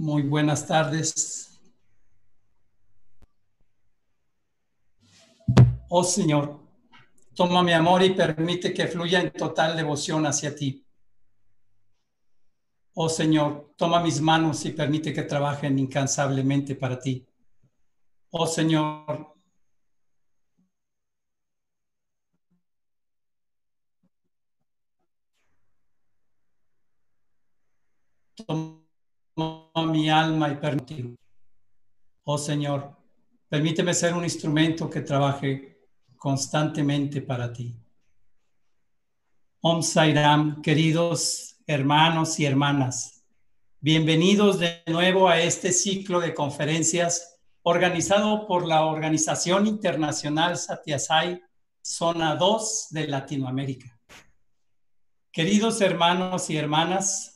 Muy buenas tardes. Oh Señor, toma mi amor y permite que fluya en total devoción hacia ti. Oh Señor, toma mis manos y permite que trabajen incansablemente para ti. Oh Señor, mi alma y permite. Oh Señor, permíteme ser un instrumento que trabaje constantemente para ti. Om Sairam, queridos hermanos y hermanas, bienvenidos de nuevo a este ciclo de conferencias organizado por la Organización Internacional Satyasai, Zona 2 de Latinoamérica. Queridos hermanos y hermanas,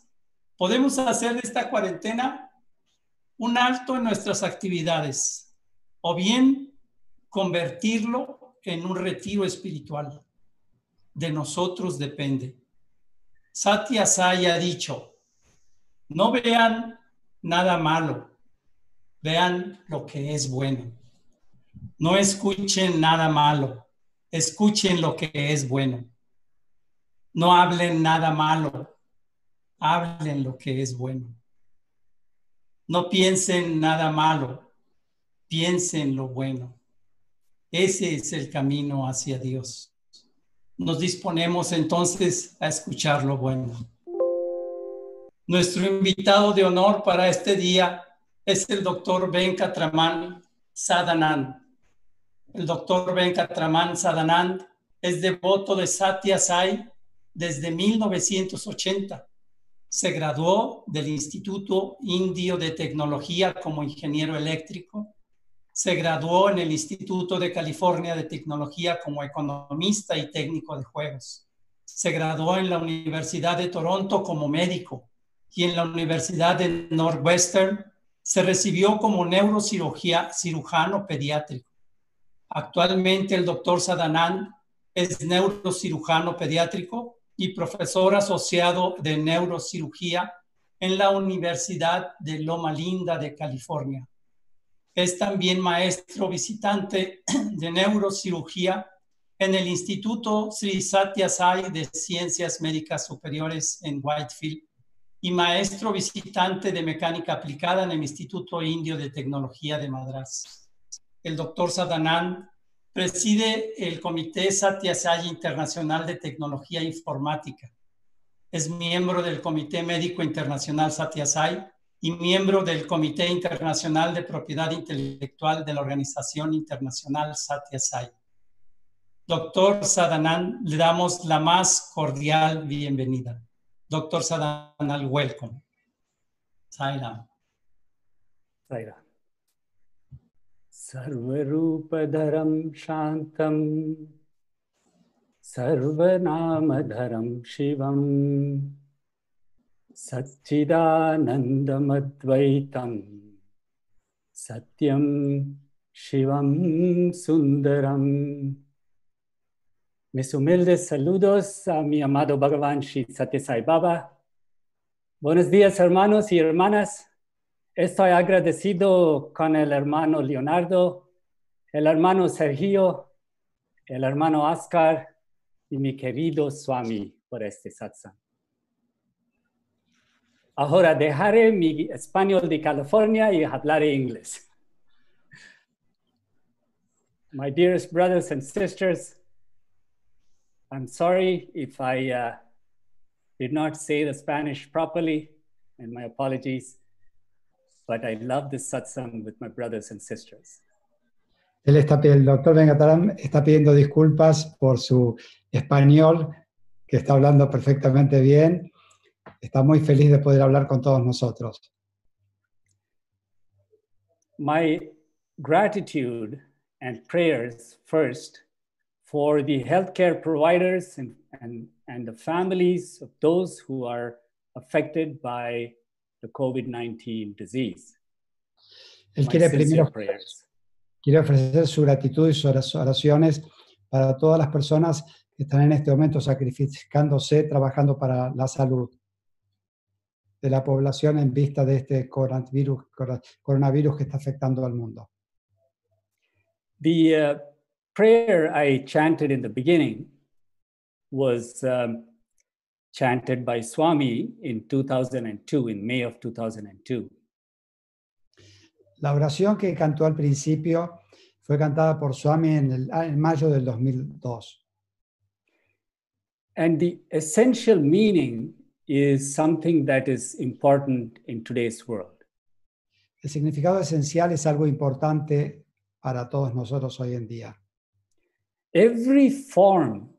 podemos hacer de esta cuarentena un alto en nuestras actividades o bien convertirlo en un retiro espiritual. De nosotros depende. Satya Sai ha dicho, no vean nada malo, vean lo que es bueno. No escuchen nada malo, escuchen lo que es bueno. No hablen nada malo, hablen lo que es bueno. No piensen nada malo, piensen lo bueno. Ese es el camino hacia Dios. Nos disponemos entonces a escuchar lo bueno. Nuestro invitado de honor para este día es el doctor Venkatraman Sadanand. El doctor Venkatraman Sadanand es devoto de Satya Sai desde 1980. Se graduó del Instituto Indio de Tecnología como ingeniero eléctrico. Se graduó en el Instituto de California de Tecnología como economista y técnico de juegos. Se graduó en la Universidad de Toronto como médico y en la Universidad de Northwestern se recibió como neurocirujano pediátrico. Actualmente el doctor Sadanand es neurocirujano pediátrico y profesor asociado de neurocirugía en la Universidad de Loma Linda de California. Es también maestro visitante de neurocirugía en el Instituto Sri Satya Sai de Ciencias Médicas Superiores en Whitefield y maestro visitante de mecánica aplicada en el Instituto Indio de Tecnología de Madras. El doctor Sadanand preside el Comité Satya Sai Internacional de Tecnología Informática. Es miembro del Comité Médico Internacional Satya y miembro del Comité Internacional de Propiedad Intelectual de la Organización Internacional Satya. Doctor Sadanand, le damos la más cordial bienvenida. Dr. Sadanal, welcome. Sairam. Sairam. सर्वरूपधरं शान्तं सर्वनामधरं शिवं सच्चिदानन्दमद्वैतं सत्यं शिवं सुन्दरम् Mis humildes saludos a mi amado Bhagavan Sri Satyasai Baba. Buenos días, hermanos y hermanas. Estoy agradecido con el hermano Leonardo, el hermano Sergio, el hermano Oscar y mi querido Swami por este satsang. Ahora dejaré mi español de California y hablaré inglés. My dearest brothers and sisters, I'm sorry if I uh, did not say the Spanish properly, and my apologies, but I love this satsang with my brothers and sisters. Él está, el doctor Vengatarán está pidiendo disculpas por su español, que está hablando perfectamente bien. Está muy feliz de poder hablar con todos nosotros. My gratitude and prayers first for the healthcare providers and, and, and the families of those who are affected by the COVID-19 disease. Él quiere primero quiere ofrecer su gratitud y sus oraciones para todas las personas que están en este momento sacrificándose, trabajando para la salud. de la población en vista de este coronavirus, coronavirus que está afectando al mundo. The uh, prayer I chanted in the beginning was um, chanted by Swami in 2002, in May of 2002. La oración que cantó al principio fue cantada por Swami en, el, en mayo del 2002. And the essential meaning is something that is important in today's world. El significado esencial es algo importante para todos nosotros hoy en día. Every form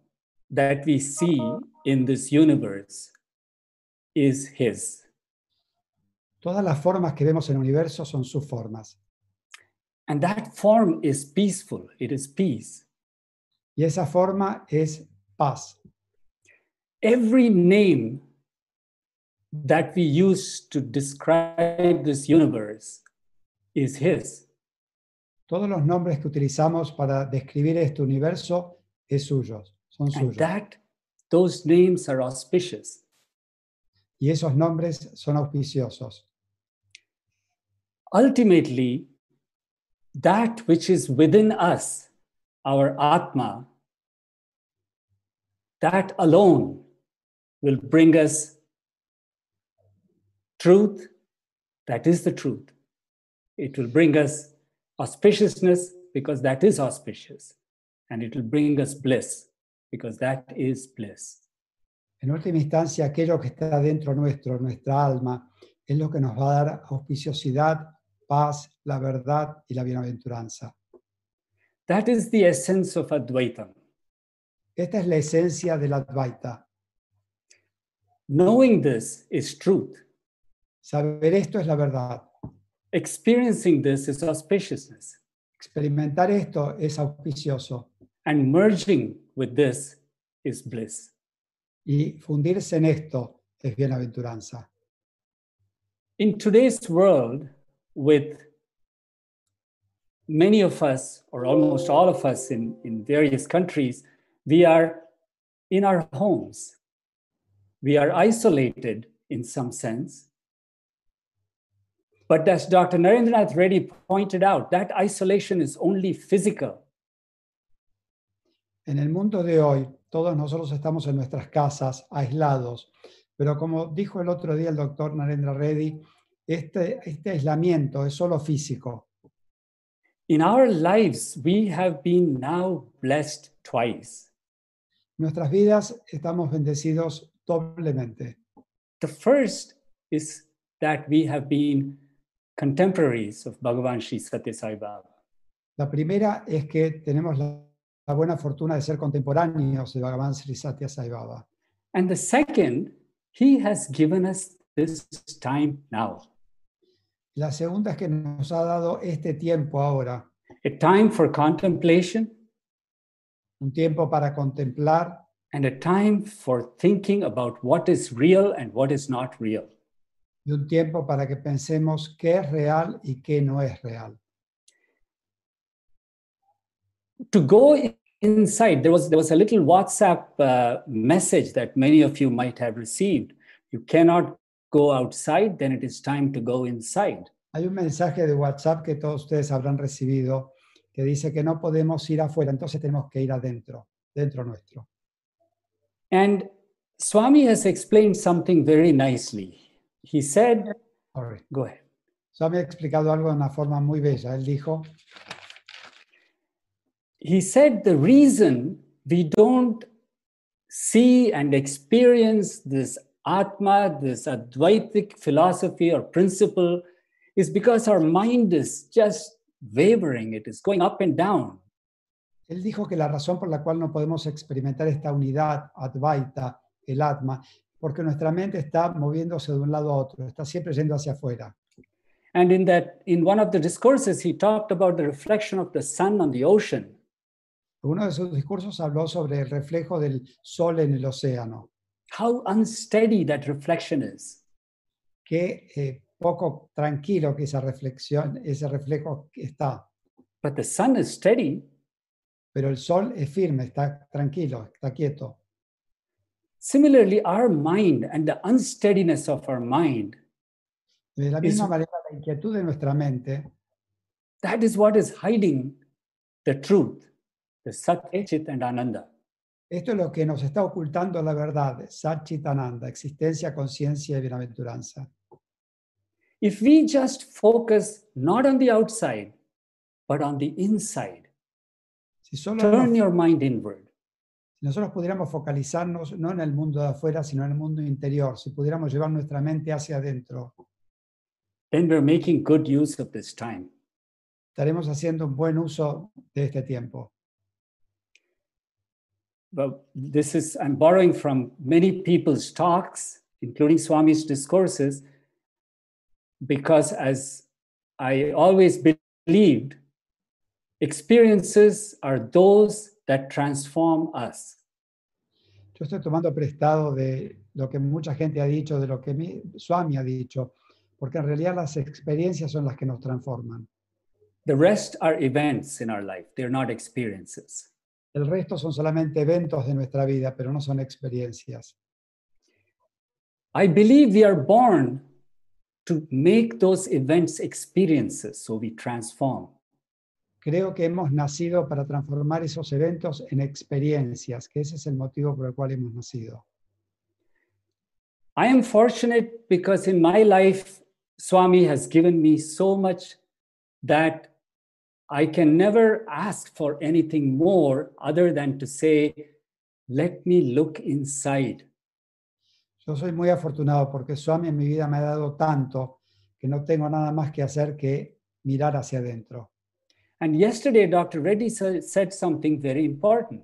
that we see in this universe is His. Todas las formas que vemos en el universo son sus formas. And that form is peaceful, it is peace. Y esa forma es paz. Every name that we use to describe this universe is His. Todos los nombres que utilizamos para describir este universo es suyos, son And suyos. that those names are auspicious. Y esos nombres son auspiciosos. Ultimately, that which is within us, our Atma, that alone will bring us truth. That is the truth. It will bring us auspiciousness because that is auspicious. And it will bring us bliss because that is bliss. En última instancia, aquello que está dentro nuestro, nuestra alma, es lo que nos va a dar auspiciosidad, paz, la verdad y la bienaventuranza. That is the essence of Advaitam. Esta es la esencia del Advaita. Knowing this is truth. Saber esto es la verdad. Experiencing this is auspiciousness. Experimentar esto es auspicioso. And merging with this is bliss. Y fundirse en esto es bienaventuranza. In today's world, with many of us, or almost all of us in, in various countries, we are in our homes. We are isolated in some sense. But as Dr. Narendranath Reddy pointed out, that isolation is only physical. En el mundo de hoy, todos nosotros estamos en nuestras casas, aislados, pero como dijo el otro día el doctor Narendra Reddy, este, este aislamiento es solo físico. In our lives, we have been now blessed twice. Nuestras vidas estamos bendecidos doblemente. The first is that we have been contemporaries of Bhagavan Sri Satya Sai Baba. La primera es que tenemos la, la buena fortuna de ser contemporáneos de Bhagavan Sri Satya Sai Baba. And the second, he has given us this time now, La segunda es que nos ha dado este tiempo ahora, a time for contemplation un tiempo para contemplar and a time for thinking about what is real and what is not real. y un tiempo para que pensemos qué es real y qué no es real. To go inside, there was, there was a little WhatsApp uh, message that many of you might have received. You cannot go outside, then it is time to go inside. Hay un mensaje de WhatsApp que todos ustedes habrán recibido que dice que no podemos ir afuera, entonces tenemos que ir adentro, dentro nuestro. And Swami has explained something very nicely. He said, Sorry. go ahead. Swami ha explicado algo de una forma muy bella. Él dijo, He said the reason we don't see and experience this Atma, this Advaitic philosophy or principle, is because our mind is just wavering, it is going up and down. él dijo que la razón por la cual no podemos experimentar esta unidad Advaita, el Atma, porque nuestra mente está moviéndose de un lado a otro, está siempre yendo hacia afuera. And in that, in one of the discourses, he talked about the reflection of the sun on the ocean. Uno de sus discursos habló sobre el reflejo del sol en el océano, How unsteady that reflection is. que eh, poco tranquilo que esa reflexión, ese reflejo está. But the sun is steady. Pero el sol es firme, está tranquilo, está quieto. Similarly, our mind and the unsteadiness of our mind, De la misma manera, la inquietud de nuestra mente that is what is hiding the truth, Sat, Chit, and Ananda. Esto es lo que nos está ocultando la verdad, Satchitananda, existencia, conciencia y bienaventuranza. If we just focus not on the outside, but on the inside, Si, solo turn nos- your mind inward, si nosotros pudiéramos focalizarnos no en el mundo de afuera, sino en el mundo interior, si pudiéramos llevar nuestra mente hacia adentro, then we're making good use of this time. estaremos haciendo un buen uso de este tiempo. Well, this is, I'm borrowing from many people's talks, including Swami's discourses, because as I always believed, experiences are those that transform us. Yo estoy tomando prestado de lo que mucha gente ha dicho, de lo que mi, Swami ha dicho, porque en realidad las experiencias son las que nos transforman. The rest are events in our life, they're not experiences. El resto son solamente eventos de nuestra vida, pero no son experiencias. I believe we are born to make those events experiences, so we transform. Creo que hemos nacido para transformar esos eventos en experiencias, que ese es el motivo por el cual hemos nacido. I am fortunate because in my life, Swami has given me so much that I can never ask for anything more other than to say, let me look inside. Yo soy muy afortunado porque Swami en mi vida me ha dado tanto que no tengo nada más que hacer que mirar hacia adentro. And yesterday, Dr. Reddy said something very important.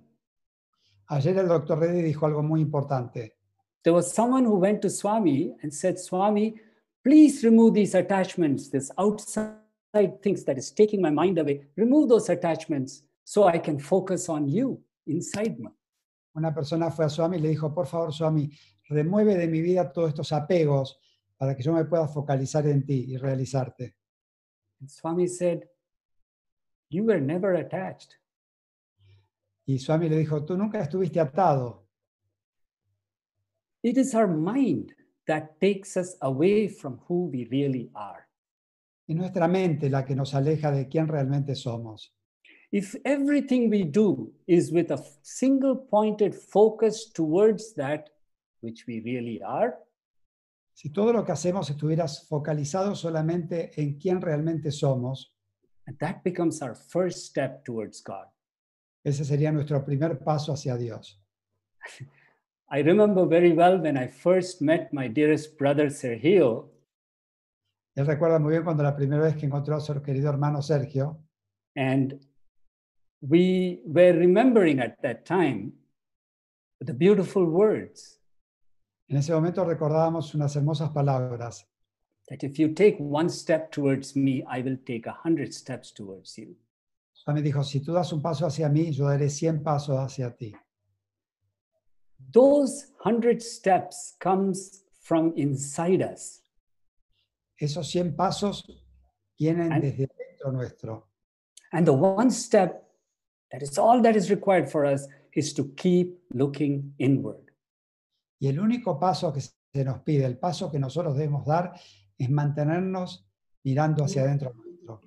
Ayer el doctor Reddy dijo algo muy importante. There was someone who went to Swami and said, Swami, please remove these attachments, this outside things that is taking my mind away. Remove those attachments so I can focus on you inside me. Una persona fue a Swami y le dijo, por favor Swami, remueve de mi vida todos estos apegos para que yo me pueda focalizar en ti y realizarte. And Swami said, You were never attached. Y Swami le dijo, tú nunca estuviste atado. It is our mind that takes us away from who we really are. Es nuestra mente la que nos aleja de quién realmente somos. If everything we do is with a single pointed focus towards that which we really are, Si todo lo que hacemos estuviera focalizado solamente en quién realmente somos, and that becomes our first step towards God. ese sería nuestro primer paso hacia Dios. I remember very well when I first met my dearest brother Sergio, Él recuerda muy bien cuando la primera vez que encontró a su querido hermano Sergio, and we were remembering at that time the beautiful words en ese momento recordábamos unas hermosas palabras, that if you take one step towards me, I will take a hundred steps towards you. Dijo, si tú das un paso hacia mí, yo daré 100 pasos hacia ti. Those hundred steps comes from inside us. Esos 100 pasos vienen And- desde dentro nuestro. And the one step that is all that is required for us is to keep looking inward. Y el único paso que se nos pide, el paso que nosotros debemos dar, es mantenernos mirando hacia adentro nuestro.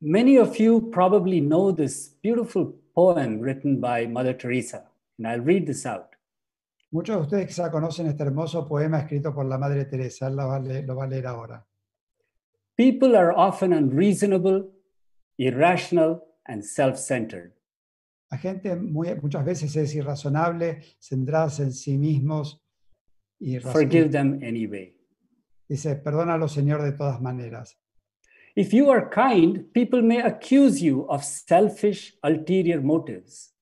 Many of you probably know this beautiful poem written by Mother Teresa, and I'll read this out. Muchos de ustedes quizá conocen este hermoso poema escrito por la Madre Teresa, él lo va a leer, lo va a leer ahora. People are often unreasonable, irrational, and self centered. La gente muy- muchas veces es irrazonable, centradas en sí mismos y Forgive them anyway. dice, perdónalo Señor de todas maneras. If you are kind, people may accuse you of selfish, ulterior motives.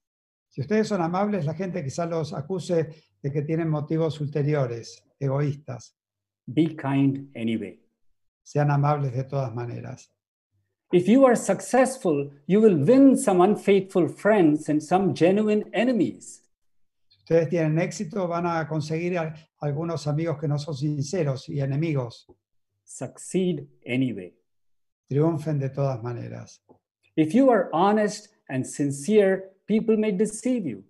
Si ustedes son amables, la gente quizá los acuse de que tienen motivos ulteriores, egoístas. Be kind anyway. Sean amables de todas maneras. If you are successful, you will win some unfaithful friends and some genuine enemies. Si ustedes tienen éxito, van a conseguir a- algunos amigos que no son sinceros y enemigos. Succeed anyway. Triunfen de todas maneras. If you are honest and sincere, people may deceive you.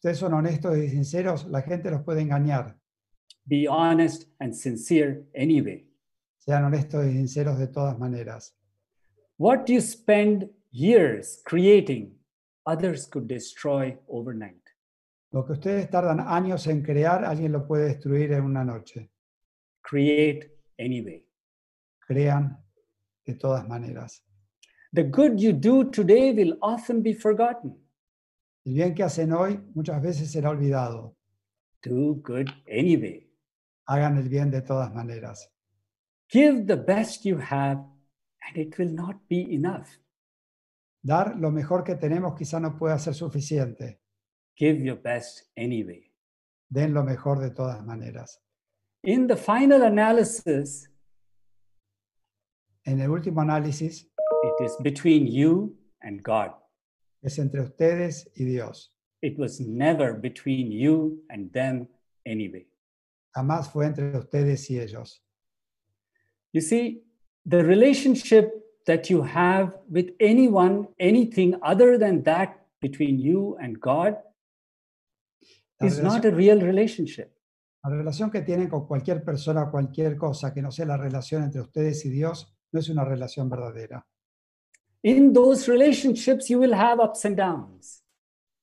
Ustedes son honestos y sinceros, la gente los puede engañar. Be honest and sincere anyway. Sean honestos y sinceros de todas maneras. What you spend years creating, others could destroy overnight. Lo que ustedes tardan años en crear, alguien lo puede destruir en una noche. Create anyway. Crean de todas maneras. The good you do today will often be forgotten. El bien que hacen hoy muchas veces será olvidado. Do good anyway. Hagan el bien de todas maneras. Give the best you have, and it will not be enough. Dar lo mejor que tenemos quizá no pueda ser suficiente. Give your best anyway. Den lo mejor de todas maneras. In the final analysis, En el último análisis it is between you and God. Es entre ustedes y Dios. It was never between you and them anyway. Jamás fue entre ustedes y ellos. You see, the relationship that you have with anyone, anything other than that between you and God is not a real relationship. la relación que tienen con cualquier persona o cualquier cosa que no sea la relación entre ustedes y Dios no es una relación verdadera. In those relationships, you will have ups and downs.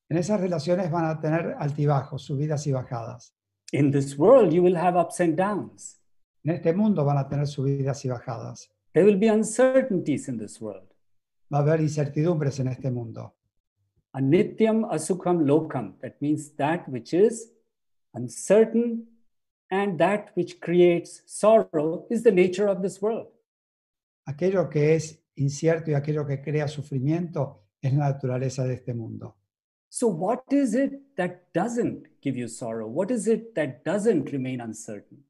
En esas relaciones van a tener altibajos, subidas y bajadas. In this world, you will have ups and downs. En este mundo van a tener subidas y bajadas. There will be uncertainties in this world. Va a haber incertidumbres en este mundo. Anityam asukham lokam. That means that which is uncertain and that which creates sorrow is the nature of this world. Aquello que es incierto y aquello que crea sufrimiento es la naturaleza de este mundo. So, what is it that doesn't give you sorrow? What is it that doesn't remain uncertain?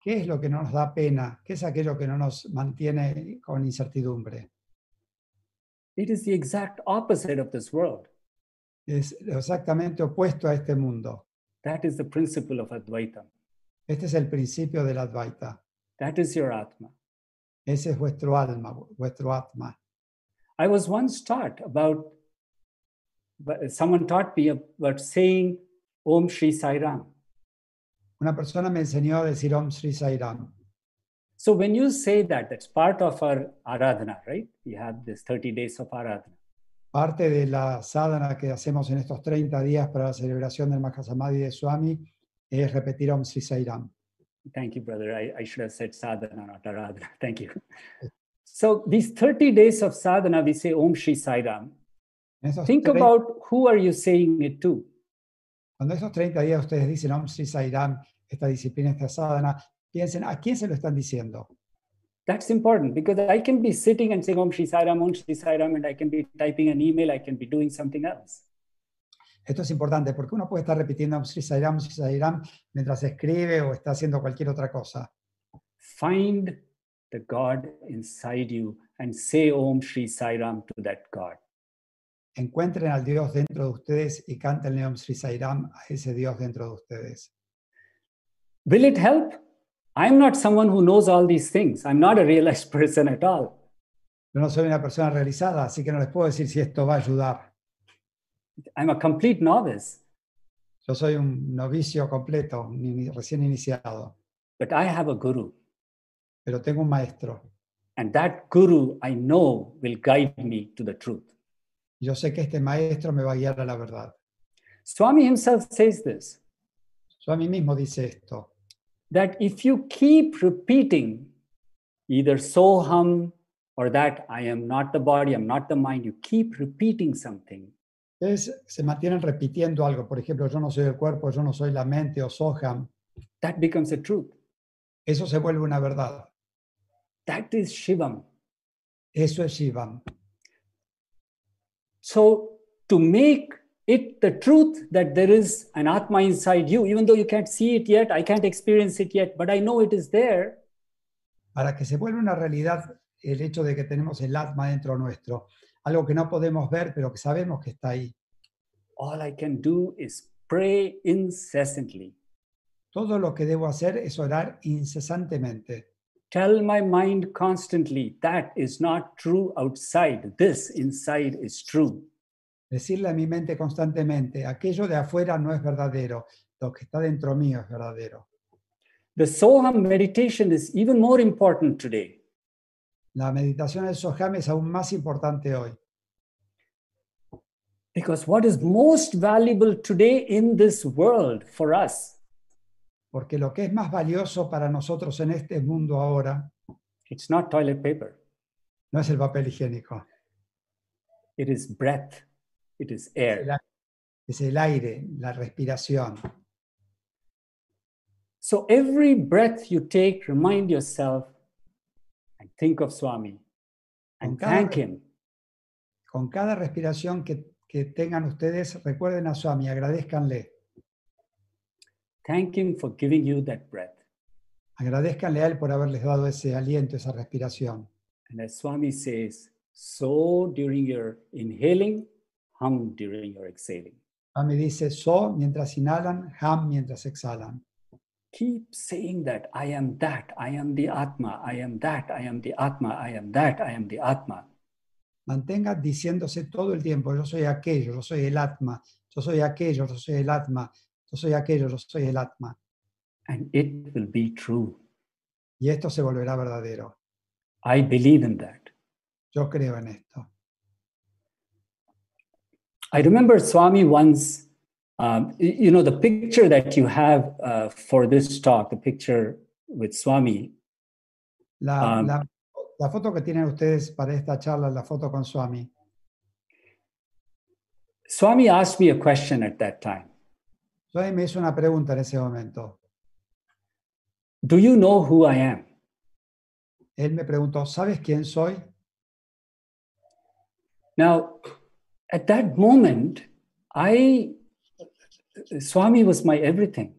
¿Qué es lo que no nos da pena? ¿Qué es aquello que no nos mantiene con incertidumbre? It is the exact opposite of this world. Es exactamente opuesto a este mundo. That is the principle of Advaita. Este es el principio del Advaita. That is your Atma. Ese es vuestro alma, vuestro atma. I was once taught about, someone taught me about saying Om Shri Sai Ram. Una persona me enseñó a decir Om Sri Sai Ram. So when you say that, that's part of our aradhana, right? We have this 30 days of aradhana. Parte de la sadhana que hacemos en estos 30 días para la celebración del Mahasamadhi de Swami es repetir Om Sri Sai Ram. Thank you, brother. I, I should have said sadhana, not aradhana. Thank you. So these 30 days of sadhana, we say Om Shri Sai Ram. Think 30 about who are you saying it to? Cuando estos 30 días ustedes dicen Om Sri Sai Ram, esta disciplina, esta sadhana, piensen a quién se lo están diciendo. That's important because I can be sitting and saying Om Shri Sai Ram, Om Shri Sai Ram, and I can be typing an email, I can be doing something else. Esto es importante porque uno puede estar repitiendo Om Sri Sai Ram, Om Sri Sai Ram mientras escribe o está haciendo cualquier otra cosa. Find the God inside you and say Om Shri Sai Ram to that God. Encuentren al Dios dentro de ustedes y canten Om Sri Sai Ram a ese Dios dentro de ustedes. Will it help? I'm not someone who knows all these things. I'm not a realized person at all. Yo no soy una persona realizada, así que no les puedo decir si esto va a ayudar. I'm a complete novice, Yo soy un novicio completo, recién iniciado, but I have a guru. pero tengo un maestro. And that guru I know will guide me to the truth. Yo sé que este maestro me va a guiar a la verdad. Swami himself says this mí mismo dice esto, that if you keep repeating either soham or that I am not the body, I'm not the mind, you keep repeating something, Se mantienen repitiendo algo, por ejemplo, yo no soy el cuerpo, yo no soy la mente o Soham, that becomes a truth. eso se vuelve una verdad. That is Shivam. Eso es Shivam. So, to make it the truth that there is an Atma inside you, even though you can't see it yet, I can't experience it yet, but I know it is there, Para que se vuelva una realidad el hecho de que tenemos el Atma dentro nuestro, algo que no podemos ver, pero que sabemos que está ahí. all I can do is pray incessantly. Todo lo que debo hacer es orar incesantemente. Tell my mind constantly that is not true outside, this inside is true. Decirle a mi mente constantemente, aquello de afuera no es verdadero, lo que está dentro mío es verdadero. The Soham meditation is even more important today La meditación del Soham es aún más importante hoy, because what is most valuable today in this world for us, porque lo que es más valioso para nosotros en este mundo ahora it's not toilet paper, no es el papel higiénico, it is breath, it is air. es el aire, la respiración. So every breath you take, remind yourself and think of Swami and cada- thank him. Con cada respiración que, que tengan ustedes, recuerden a Swami, agradezcanle. Thank him for giving you that breath. Agradezcanle a él por haberles dado ese aliento, esa respiración. And as Swami says, so during your inhaling, hum during your exhaling. Swami dice so mientras inhalan, ham mientras exhalan. Keep saying that I am that, I am the Atma, I am that, I am the Atma, I am that, I am the Atma. Mantenga diciéndose todo el tiempo, yo soy aquello, yo soy el Atma, yo soy aquello, yo soy el Atma, yo soy aquello, yo soy el Atma. And it will be true. Y esto se volverá verdadero. I believe in that. Yo creo en esto. I remember Swami once, um, you know, the picture that you have uh, for this talk, the picture with Swami, La, Um, la- la foto que tienen ustedes para esta charla, la foto con Swami. Swami asked me a question at that time Swami me hizo una pregunta en ese momento. Do you know who I am? Él me preguntó, ¿sabes quién soy? Now, at that moment, I, Swami was my everything.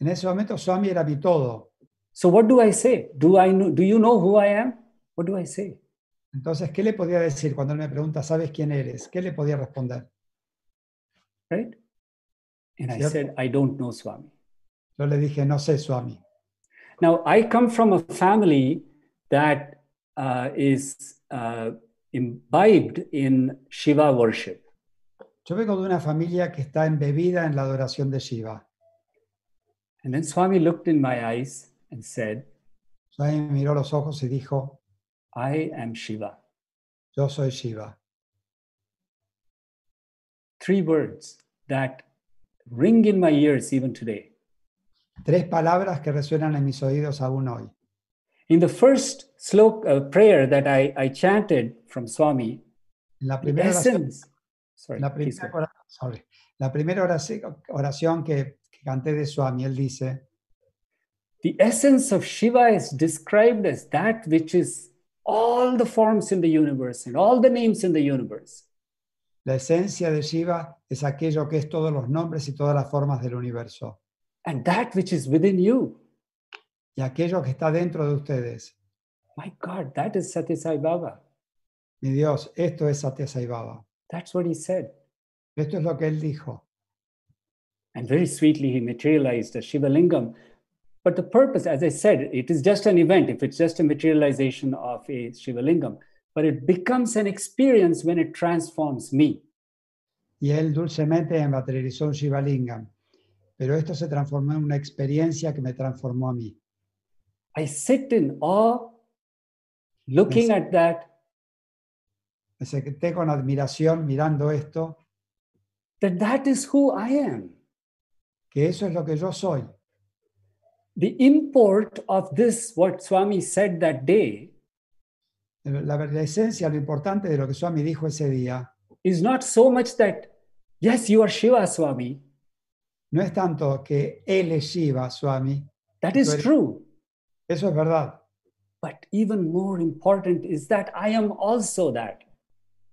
En ese momento Swami era mi todo. So what do I say? Do I know, do you know who I am? What do I say? Entonces, ¿qué le podía decir cuando él me pregunta, ¿sabes quién eres? ¿Qué le podía responder? Right? And I said, I don't know Swami. Yo le dije, no sé, Swami. Now, I come from a family that uh, is uh, imbibed in Shiva worship. Yo vengo de una familia que está embebida en la adoración de Shiva. And then Swami looked in my eyes and said, Swami miró los ojos y dijo, I am Shiva. yo soy Shiva. Three words that ring in my ears even today. Tres palabras que resuenan en mis oídos aún hoy. In the first slok, uh, prayer that I, I chanted from Swami, En la the primera oración, essence, sorry, la primera, go. ora- sorry. La primera oración, oración que, que canté de Swami, él dice, the essence of Shiva is described as that which is all the forms in the universe and all the names in the universe. la esencia de Shiva es aquello que es todos los nombres y todas las formas del universo. And that which is within you. Y aquello que está dentro de ustedes. My God, that is Satya Sai Baba. Mi Dios, esto es Satya Sai Baba. That's what he said. Esto es lo que él dijo. And very sweetly, he materialized a Shiva Lingam. But the purpose, as I said, it is just an event, if it's just a materialization of a Shiva Lingam, but it becomes an experience when it transforms me. Y él dulcemente materializó un Shiva Lingam. Pero esto se transformó en una experiencia que me transformó a mí. I sit in awe, looking at that, Me senté con admiración mirando esto, that that is who I am. que eso es lo que yo soy. The import of this, what Swami said that day, La, la esencia, lo importante de lo que Swami dijo ese día, is not so much that, yes, you are Shiva Swami. no es tanto que él es Shiva, Swami, That is Well- true. eso es verdad, But even more important is that I am also that.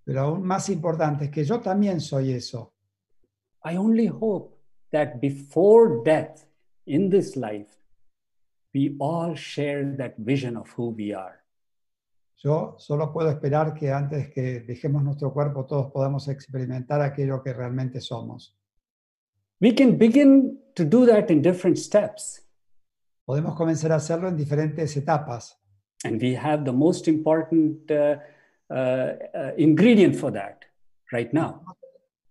Pero aún más importante es que yo también soy eso. I only hope that before death in this life, we all share that vision of who we are. Yo solo puedo esperar que antes que dejemos nuestro cuerpo todos podamos experimentar aquello que realmente somos. We can begin to do that in different steps. Podemos comenzar a hacerlo en diferentes etapas And we have the most important uh, ingredient for that. right now.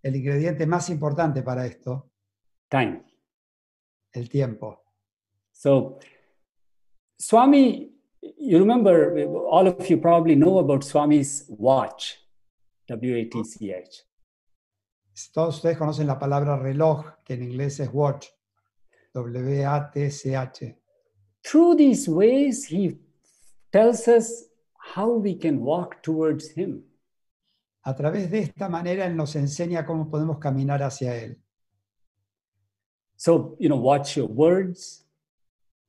El ingrediente más importante para esto, Time. el tiempo. So, Swami, you remember, all of you probably know about Swami's watch, W A T C H. Todos ustedes conocen la palabra reloj, que en inglés es watch, W-A-T-C-H. Through these ways, he tells us how we can walk towards him. A través de esta manera, Él nos enseña cómo podemos caminar hacia Él. So, you know, watch your words,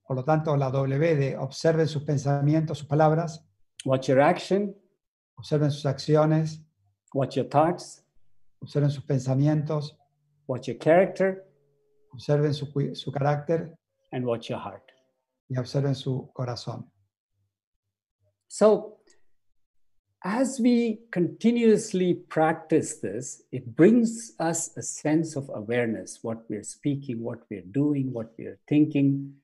Por lo tanto, la W de observen sus pensamientos, sus palabras, watch your action, observen sus acciones, watch your thoughts, observen sus pensamientos, watch your character, observen su, su carácter and watch your heart. y observen su corazón. So, as we continuously practice this, it brings us a sense of awareness what we're speaking, what we're doing, what we're thinking.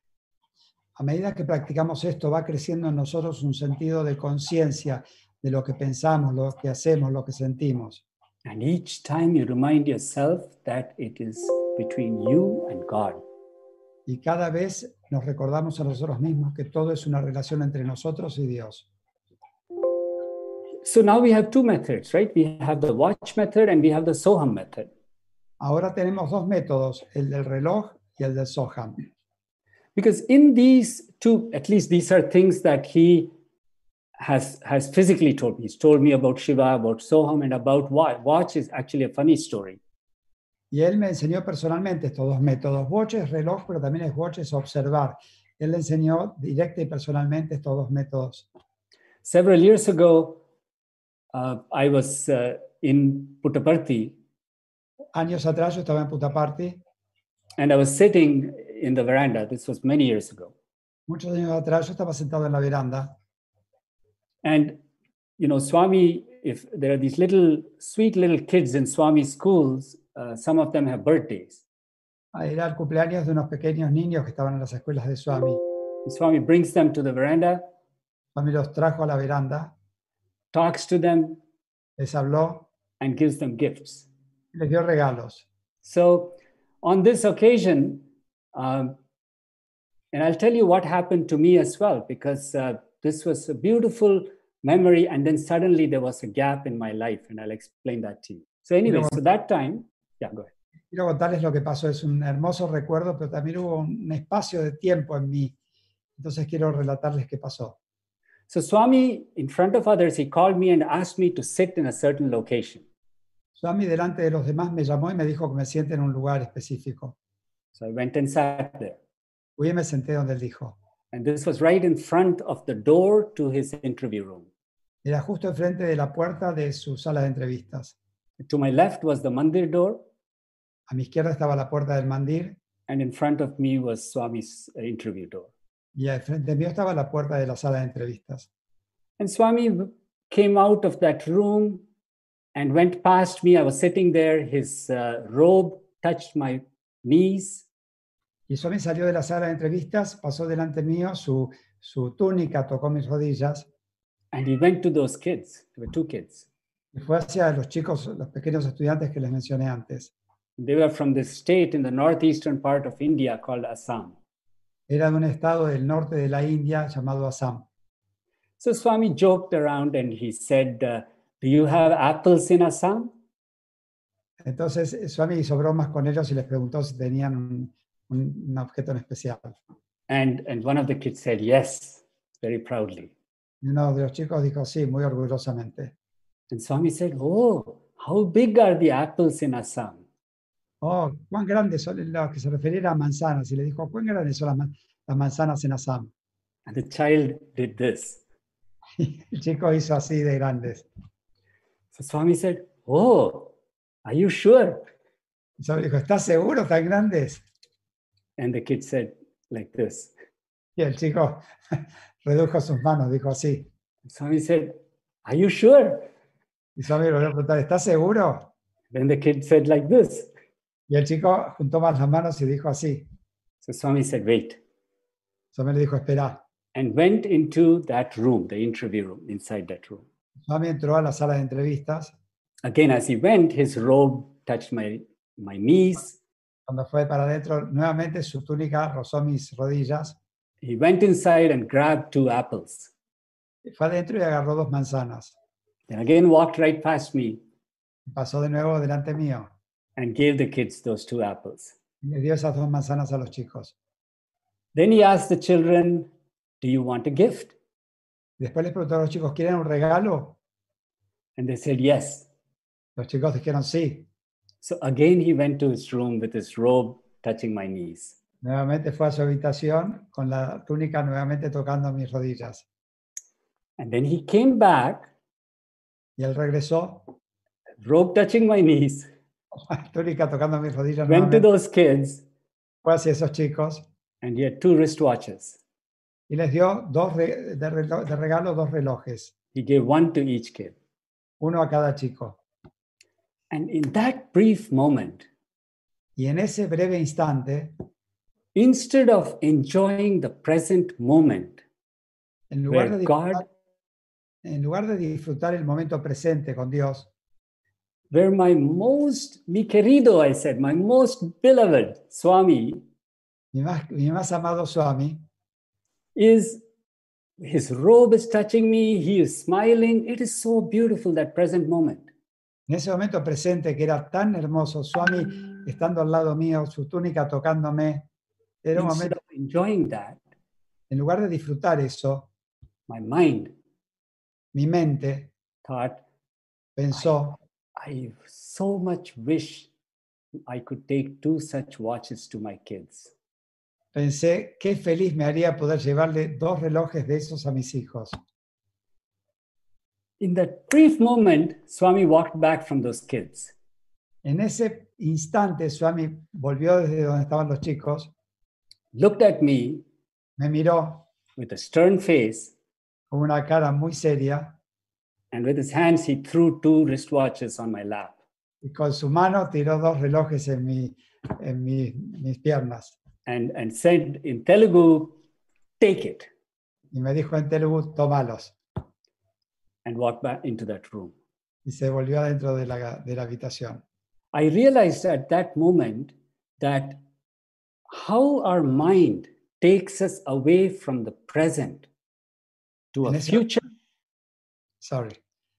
A medida que practicamos esto, va creciendo en nosotros un sentido de conciencia de lo que pensamos, lo que hacemos, lo que sentimos. And each time you remind yourself that it is between you and God. Y cada vez nos recordamos a nosotros mismos que todo es una relación entre nosotros y Dios. So now we have two methods, right? We have the watch method and we have the Soham method. Ahora tenemos dos métodos, el del reloj y el del Soham. Because in these two, at least these are things that he has, has physically told me. He's told me about Shiva, about Soham, and about Watch. Watch is actually a funny story. Y él me enseñó personalmente estos dos métodos. Watch es reloj, pero también es watch es observar. Él le enseñó directa y personalmente estos dos métodos. Several years ago, I was uh, in Puttaparthi Años atrás yo estaba en Puttaparthi, and I was sitting in the veranda. This was many years ago. muchos años atrás yo estaba sentado en la veranda And, you know, Swami, if there are these little, sweet little kids in Swami schools, uh, some of them have birthdays. Era el cumpleaños de unos pequeños niños que estaban en las escuelas de Swami. Swami brings them to the veranda, Swami los trajo a la veranda, talks to them, les habló and gives them gifts. les dio regalos. So, on this occasion, um, and I'll tell you what happened to me as well, because uh, this was a beautiful memory, and then suddenly there was a gap in my life, and I'll explain that to you. So, anyway, so that time, yeah, go ahead. Quiero contarles lo que pasó. Es un hermoso recuerdo, pero también hubo un espacio de tiempo en mí. Entonces quiero relatarles qué pasó. So, Swami, in front of others, he called me and asked me to sit in a certain location. Swami delante de los demás me llamó y me dijo que me siente en un lugar específico. So, I went and sat there. Fui y me senté donde él dijo. And this was right in front of the door to his interview room. Era justo enfrente de la puerta de su sala de entrevistas. To my left was the mandir door, A mi izquierda estaba la puerta del mandir and in front of me was Swami's interview door. Y al frente mío estaba la puerta de la sala de entrevistas. And Swami came out of that room and went past me. I was sitting there. His uh, robe touched my knees, Y Swami salió de la sala de entrevistas, pasó delante mío, su, su túnica tocó mis rodillas and he went to those kids. There were two kids. y fue hacia los chicos, los pequeños estudiantes que les mencioné antes. They were from this state in the northeastern part of India called Assam. Era de un estado del norte de la India llamado Assam. So Swami joked around and he said, uh, Do you have apples in Assam? Entonces eh, Swami hizo bromas con ellos y les preguntó si tenían un, un- un objeto en especial. And, and one of the kids said, Yes, very proudly. Y uno de los chicos dijo sí, muy orgullosamente. And Swami said, Oh, how big are the apples in Assam? Oh, cuán grandes son los que se refería a manzanas. Y le dijo, cuán grandes son las, man- las manzanas en Assam. And the child did this. El chico hizo así de grandes. So Swami said, Oh, are you sure? Y Swami dijo, ¿estás seguro tan grandes? And the kid said, like this. Y el chico redujo sus manos, dijo así. Swami said, Are you sure? Y Swami le preguntar, ¿estás seguro? Then the kid said, like this. Y el chico juntó más las manos y dijo así. So Swami said, Wait. Swami le dijo, espera. And went into that room, the interview room, inside that room. Swami entró a la sala de entrevistas Again, as he went, his robe touched my, my knees. Cuando fue para adentro, nuevamente su túnica rozó mis rodillas. He went inside and grabbed two apples. Fue adentro y agarró dos manzanas. Then again walked right past me Pasó de nuevo delante mío and gave the kids those two apples. le dio esas dos manzanas a los chicos. Then he asked the children, Do you want a gift? Después les preguntó a los chicos, ¿quieren un regalo? And they said, Yes. Los chicos dijeron sí. So again he went to his room with his robe touching my knees. Nuevamente fue a su habitación con la túnica nuevamente tocando mis rodillas. And then he came back, Y él regresó, robe touching my knees, la túnica tocando mis rodillas went to nuevamente, those kids, fue hacia esos chicos and he had two wristwatches. y les dio dos de, relo- de regalo dos relojes, He gave one to each kid. uno a cada chico. And in that brief moment, Y en ese breve instante, instead of enjoying the present moment en lugar de God, en lugar de disfrutar el momento presente con Dios, where my most, mi querido, I said, my most beloved Swami mi más, mi más amado Swami, is, his robe is touching me, he is smiling. It is so beautiful, that present moment. en ese momento presente que era tan hermoso, Swami estando al lado mío, su túnica tocándome, era un Instead momento, of enjoying that, en lugar de disfrutar eso, my mind mi mente thought, pensó, I so much wish I could take two such watches to my kids. pensé, qué feliz me haría poder llevarle dos relojes de esos a mis hijos. In that brief moment, Swami walked back from those kids. En ese instante, Swami volvió desde donde estaban los chicos, looked at me me miró with a stern face, con una cara muy seria and with his hands, he threw two wristwatches on my lap. y con su mano tiró dos relojes en, mi, en mi- mis piernas And, and said in Telugu, Take it, y me dijo en Telugu, tómalos. and walked back into that room. Y se volvió adentro de la, de la habitación. I realized at that moment that how our mind takes us away from the present to a ese- future Sorry.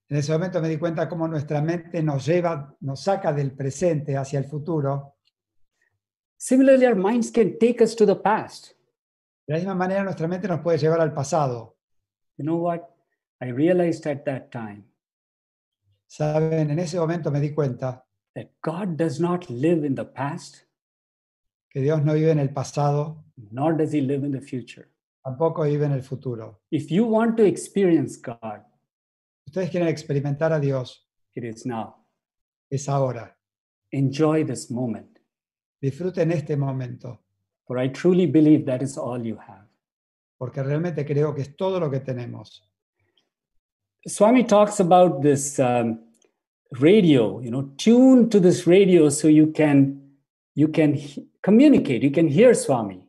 En ese momento me di cuenta cómo nuestra mente nos lleva, nos saca del presente hacia el futuro. Similarly, our minds can take us to the past. De la misma manera, nuestra mente nos puede llevar al pasado. You know what? I realized at that time Saben, en ese momento me di cuenta that God does not live in the past, que Dios no vive en el pasado, nor does he live in the future. tampoco vive en el futuro. If you want to experience God, Ustedes quieren experimentar a Dios, it is now. es ahora. Enjoy this moment, Disfruten este momento, for I truly believe that is all you have. porque realmente creo que es todo lo que tenemos. Swami talks about this um, radio, you know, tune to this radio so you can you can communicate, you can hear Swami.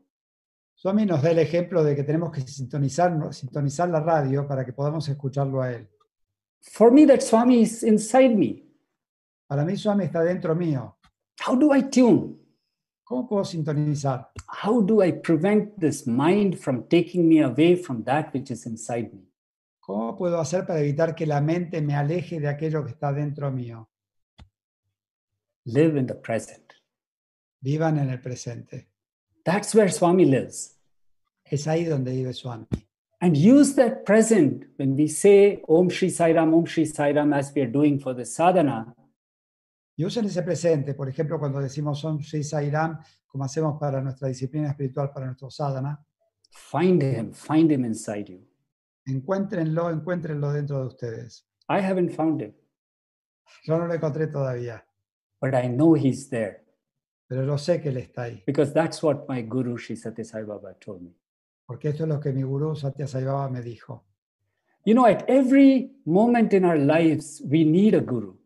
Swami nos da el ejemplo de que tenemos que sintonizar, sintonizar la radio para que podamos escucharlo a Él. For me, that Swami is inside me. Para mí, Swami está dentro mío. How do I tune? ¿Cómo puedo sintonizar? How do I prevent this mind from taking me away from that which is inside me? ¿Cómo puedo hacer para evitar que la mente me aleje de aquello que está dentro mío? Live in the present. Vivan en el presente. That's where Swami lives. Es ahí donde vive Swami. And use that present when we say Om Shri Sai Ram, Om Shri Sai Ram, as we are doing for the sadhana. Y usen ese presente, por ejemplo, cuando decimos Om Sri Sairam, como hacemos para nuestra disciplina espiritual, para nuestro sadhana, Find him, find him inside you. encuéntrenlo, encuéntrenlo dentro de ustedes. I haven't found him, Yo no lo encontré todavía, but I know he's there pero yo sé que él está ahí, because that's what my guru Sri Satya Sai Baba told me. Porque esto es lo que mi gurú Satya Sai Baba me dijo. You know, at every moment in our lives, we need a guru.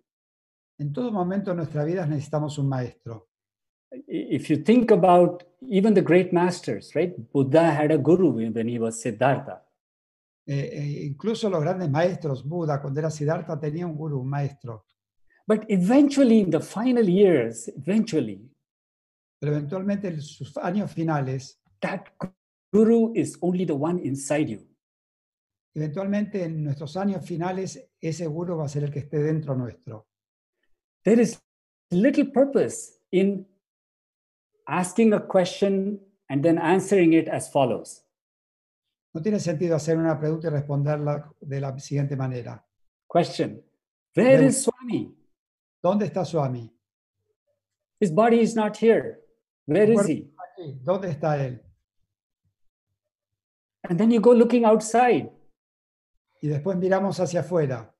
En todo momento de nuestra vida necesitamos un maestro. If you think about even the great masters, right? Buddha had a guru when he was Siddhartha. Eh, eh, incluso los grandes maestros, Buda, cuando era Siddhartha, tenía un gurú, un maestro. But eventually, in the final years, eventually, Pero eventualmente en sus años finales, that guru is only the one inside you. eventualmente en nuestros años finales, ese guru va a ser el que esté dentro nuestro. There is little purpose in asking a question and then answering it as follows. No tiene sentido hacer una pregunta y responderla de la siguiente manera. Question Where is Swami? ¿Dónde está Swami? His body is not here. Where is he? Aquí. ¿Dónde está él? And then you go looking outside. Y después miramos hacia afuera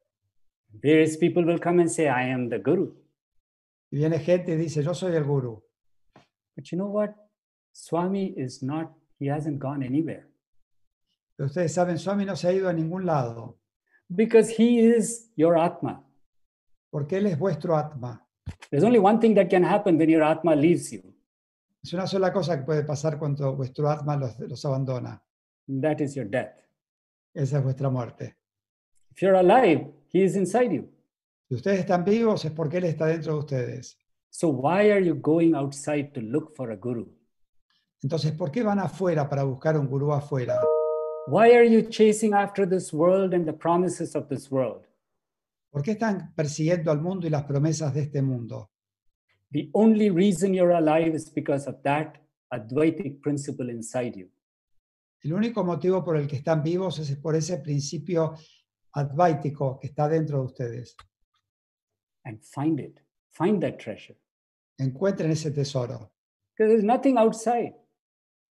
Various people will come and say, I am the guru. y viene gente y dice, yo soy el guru. But you know what? Swami is not, he hasn't gone anywhere Pero ustedes saben, Swami no se ha ido a ningún lado, because he is your Atma. porque él es vuestro Atma. There's only one thing that can happen when your Atma leaves you, Es una sola cosa que puede pasar cuando vuestro Atma los, los abandona. That is your death. Esa es vuestra muerte. If you're alive, he is inside you. Si ustedes están vivos es porque él está dentro de ustedes. So why are you going outside to look for a guru? Entonces, ¿por qué van afuera para buscar un gurú afuera? Why are you chasing after this world and the promises of this world? ¿Por qué están persiguiendo al mundo y las promesas de este mundo? The only reason you're alive is because of that Advaitic principle inside you. El único motivo por el que están vivos es por ese principio advaítico que está dentro de ustedes. And find it. Find that treasure. Encuentren ese tesoro. Because there's nothing outside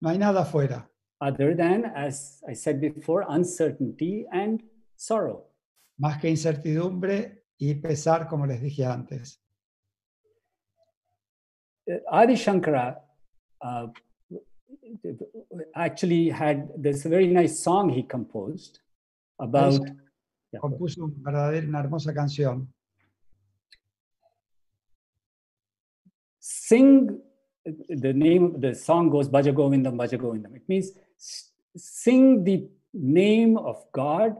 No hay nada afuera, other than, as I said before, uncertainty and sorrow. más que incertidumbre y pesar, como les dije antes. Uh, Adi Shankara uh, actually had this very nice song he composed about. Yeah, Compuso un verdadero- una hermosa canción. sing the name of the song goes Bhaja Govindam, Bhaja Govindam. It means sing the name of God,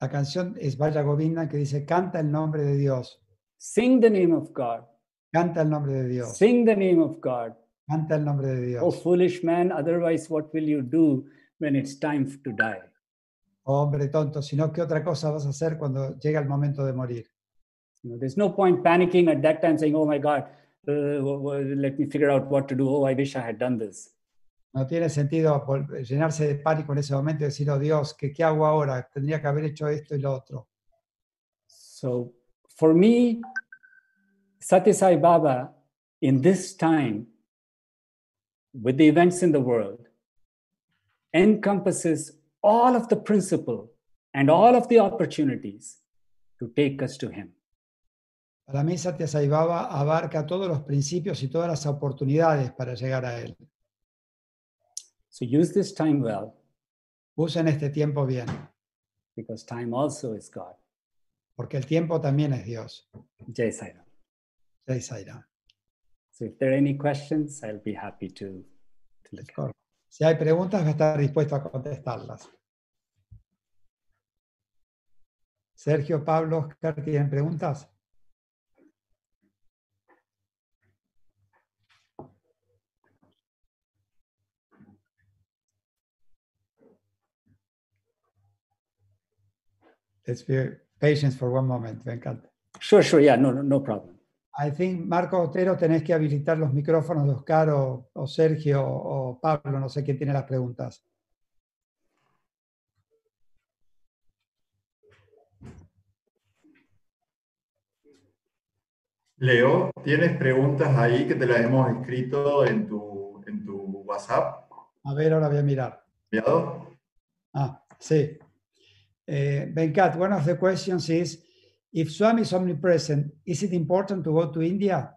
La canción es Vaya Govinda que dice, canta el nombre de Dios, sing the name of God, canta el nombre de Dios, sing the name of God. Canta el nombre de Oh, foolish man, otherwise, what will you do when it's time to die? Oh, hombre tonto, sino qué otra cosa vas a hacer cuando llega el momento de morir. You know, there's no point panicking at that time saying, oh my God, uh, let me figure out what to do. Oh, I wish I had done this. No tiene sentido llenarse de pánico en ese momento y decir, oh Dios, ¿qué, ¿qué hago ahora? Tendría que haber hecho esto y lo otro. So for me, Satya Sai Baba, in this time, with the events in the world, encompasses all of the principle and all of the opportunities to take us to Him. Para mí, Satya Sai Baba abarca todos los principios y todas las oportunidades para llegar a Él. So use this time well, Usen este tiempo bien, because time also is God. porque el tiempo también es Dios. Jai Sai Ram. Jai Sai Ram. So if there are any questions, I'll be happy to, to look at. Si hay preguntas, va a estar dispuesto a contestarlas. Sergio, Pablo, Oscar, ¿tienen preguntas? Let's be patient for one moment, Venkat. Sure, sure. Yeah, no, no, no problem. I think, Marco Otero, tenés que habilitar los micrófonos de Oscar o, o Sergio o Pablo, no sé quién tiene las preguntas. Leo, ¿tienes preguntas ahí que te las hemos escrito en tu, en tu WhatsApp? A ver, ahora voy a mirar. ¿Enviado? Ah, sí. Venkat, one of the questions is, if Swami is omnipresent, is it important to go to India?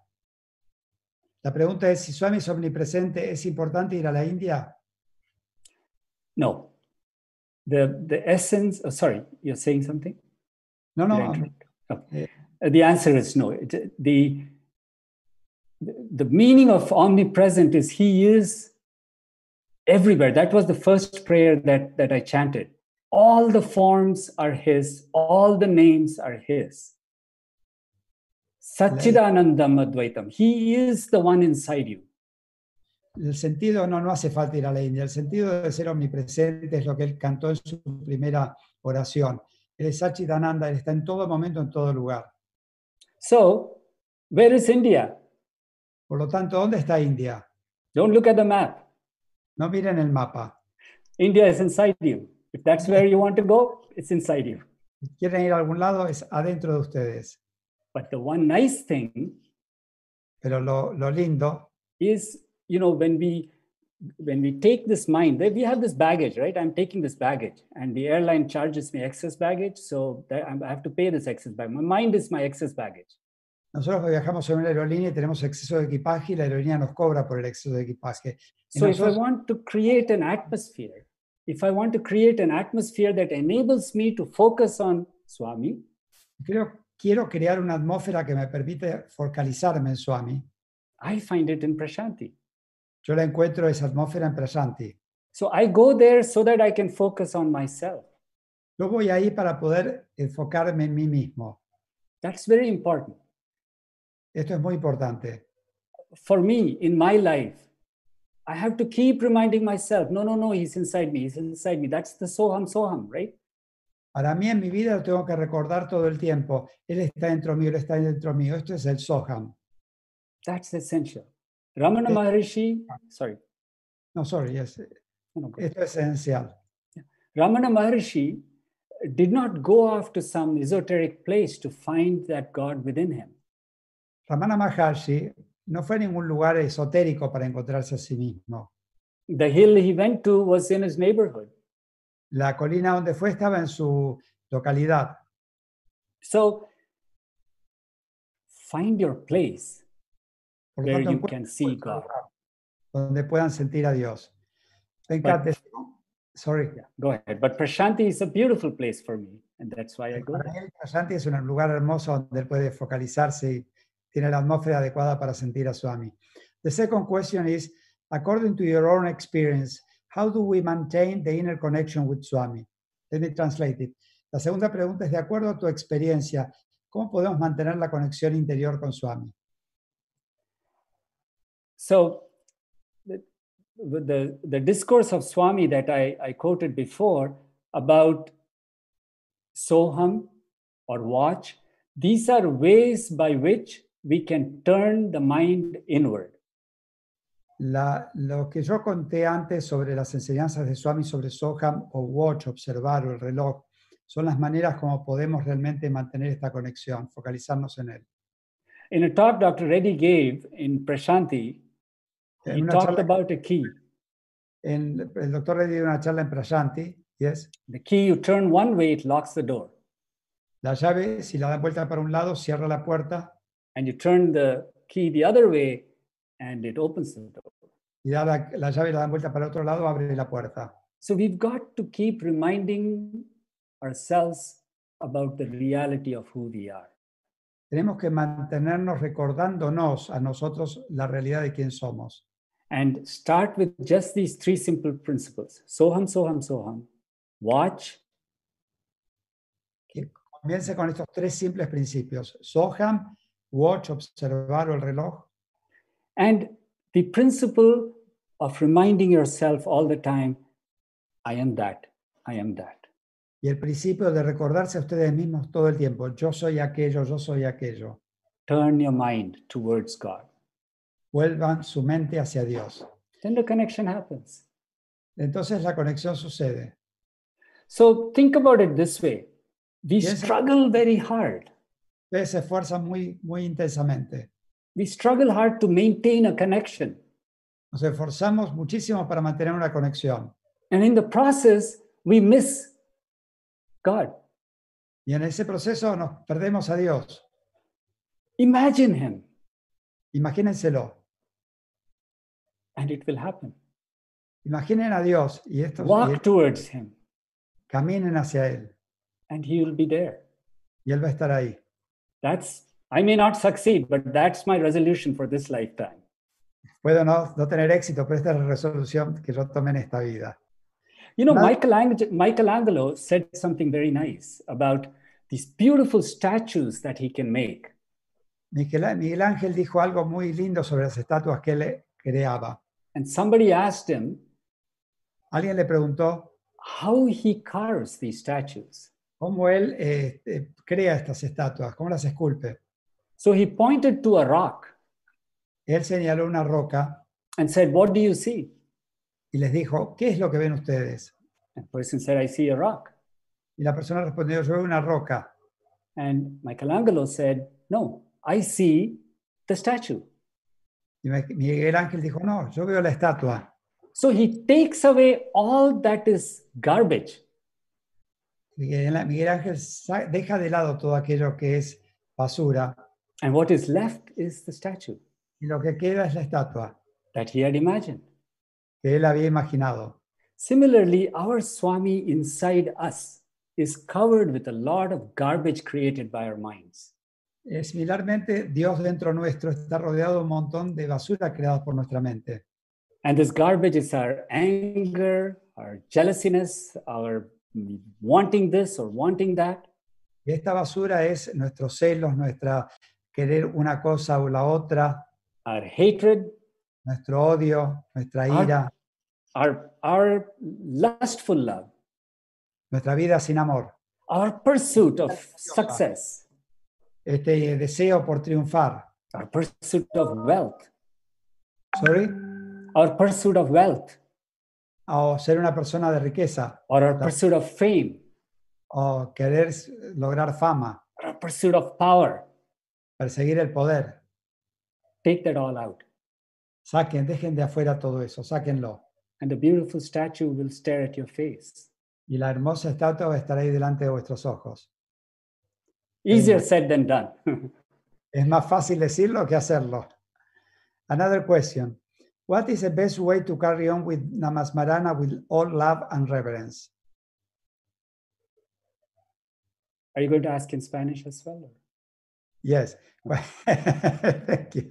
La pregunta es, si Swami es omnipresente, ¿es importante ir a la India? No. The, the essence, oh, sorry, you're saying something? No, I no. Oh. Eh. Uh, the answer is no. It- the, the meaning of omnipresent is He is everywhere. That was the first prayer that, that I chanted. All the forms are His, all the names are His. Satchidanandam Advaitam. He is the one inside you. El sentido no, no hace falta ir a la India. El sentido de ser omnipresente es lo que él cantó en su primera oración. Él es Sachidananda, él está en todo momento, en todo lugar. So, where is India? Por lo tanto, ¿dónde está India? Don't look at the map. No miren el mapa. India is inside you. If that's where you want to go, it's inside you. Si quieren ir a algún lado, es adentro de ustedes. But the one nice thing Pero lo, lo lindo is, you know, when we when we take this mind, we have this baggage, right? I'm taking this baggage, and the airline charges me excess baggage, so I'm- have to pay this excess baggage. My mind is my excess baggage. Nosotros viajamos en una aerolínea y tenemos exceso de equipaje y la aerolínea nos cobra por el exceso de equipaje. Y So if I want to create an atmosphere, if I want to create an atmosphere that enables me to focus on Swami, Creo, quiero crear una atmósfera que me permite focalizarme en Swami. I find it in Prashanti. Yo la encuentro esa atmósfera en Prasanti. So I go there so that I can focus on myself. Yo voy ahí para poder enfocarme en mí mismo. That's very important. Esto es muy importante. For me, in my life, I have to keep reminding myself, no, no, no, he's inside me, he's inside me. That's the Soham Soham, right? Para mí en mi vida lo tengo que recordar todo el tiempo. Él está dentro mío, él está dentro mío. Esto es el Soham. That's essential. Ramana Maharishi, sorry, No, sorry, yes. no, no, esto es esencial. Ramana Maharishi did not go off to some esoteric place to find that God within him. Ramana Maharshi no fue a ningún lugar esotérico para encontrarse a sí mismo. The hill he went to was in his neighborhood. La colina donde fue estaba en su localidad. So find your place Por where tanto, you can see God. donde puedan sentir a Dios. Encanta. Sorry. Yeah, go ahead. But Prashanti is a beautiful place for me, and that's why I go Para él, Prasanti es un lugar hermoso donde él puede focalizarse tiene la atmósfera adecuada para sentir a Swami. The second question is, according to your own experience, how do we maintain the inner connection with Swami? Let me translate it. La segunda pregunta es, de acuerdo a tu experiencia, ¿cómo podemos mantener la conexión interior con Swami? So the, the, the discourse of Swami that I, I quoted before about Soham or watch, these are ways by which we can turn the mind inward. La- lo que yo conté antes sobre las enseñanzas de Swami sobre Soham o Watch, observar o el reloj, son las maneras como podemos realmente mantener esta conexión, focalizarnos en él. In a talk Dr. Reddy gave in Prashanti, En he talked charla- about a key. En- el doctor le dio una charla en Prasanti, yes. The key you turn one way, it locks the door. La llave, si la dan vuelta para un lado, cierra la puerta And you turn the key the other way, and it opens the door. y da la, la llave la dan vuelta para el otro lado, abre la puerta. So we've got to keep reminding ourselves about the reality of who we are. Tenemos que mantenernos recordándonos a nosotros la realidad de quién somos. And start with just these three simple principles Soham, Soham, Soham. Watch, Comience con estos tres simples principios. Soham, watch, observar o el reloj. and the principle of reminding yourself all the time I am that, I am that. Y el principio de recordarse a ustedes mismos todo el tiempo. Yo soy aquello, yo soy aquello. Turn your mind towards God. Vuelvan su mente hacia Dios. Then the connection happens. Entonces la conexión sucede. So think about it this way we Yes. struggle very hard. Ustedes se esfuerzan muy, muy intensamente. We struggle hard to maintain a connection. Nos esforzamos muchísimo para mantener una conexión. And in the process, we miss God. Y en ese proceso nos perdemos a Dios. Imagine Him, Imagínenselo. and it will happen. Imaginen a Dios y estos y Walk towards Him, caminen hacia Él. and He will be there. Y Él va a estar ahí. That's, I may not succeed, but that's my resolution for this lifetime. Puedo no, no tener éxito, pero esta es la resolución que yo tomé en esta vida. You know, Michelangelo, Michelangelo said something very nice about these beautiful statues that he can make. Miguel, Miguel Ángel dijo algo muy lindo sobre las estatuas que él creaba. And somebody asked him Alguien le preguntó how he carves these statues. Cómo él eh, crea estas estatuas, cómo las esculpe. So he pointed to a rock Él señaló una roca and said, What do you see? y les dijo, ¿qué es lo que ven ustedes? And the person said, I see a rock. Y la persona respondió, yo veo una roca. And Michelangelo said, No, I see the statue. Y Miguel Ángel dijo, no, yo veo la estatua. So he takes away all that is garbage Miguel, Ángel deja de lado todo aquello que es basura And what is left is the statue y lo que queda es la estatua that he had imagined. que él había imaginado. Similarly, our Swami inside us is covered with a lot of garbage created by our minds. Eh, similarmente, Dios dentro nuestro está rodeado de un montón de basura creada por nuestra mente. And this garbage is our anger, our jealousiness, our wanting this or wanting that. Y esta basura es nuestros celos, nuestra querer una cosa o la otra, our hatred, nuestro odio, nuestra ira, our, our lustful love, nuestra vida sin amor, our pursuit of success, este deseo por triunfar. our pursuit of wealth, Sorry, our pursuit of wealth, o ser una persona de riqueza, or Claro. pursuit of fame, o querer lograr fama, or our pursuit of power. perseguir el poder. Take that all out. Saquen, dejen de afuera todo eso, sáquenlo. And the beautiful statue will stare at your face. Y la hermosa estatua va a estar ahí delante de vuestros ojos. Easier said than done. Es más fácil decirlo que hacerlo. Another question. What is the best way to carry on with Namasmarana with all love and reverence? Are you going to ask in Spanish as well? or- Yes. Thank you.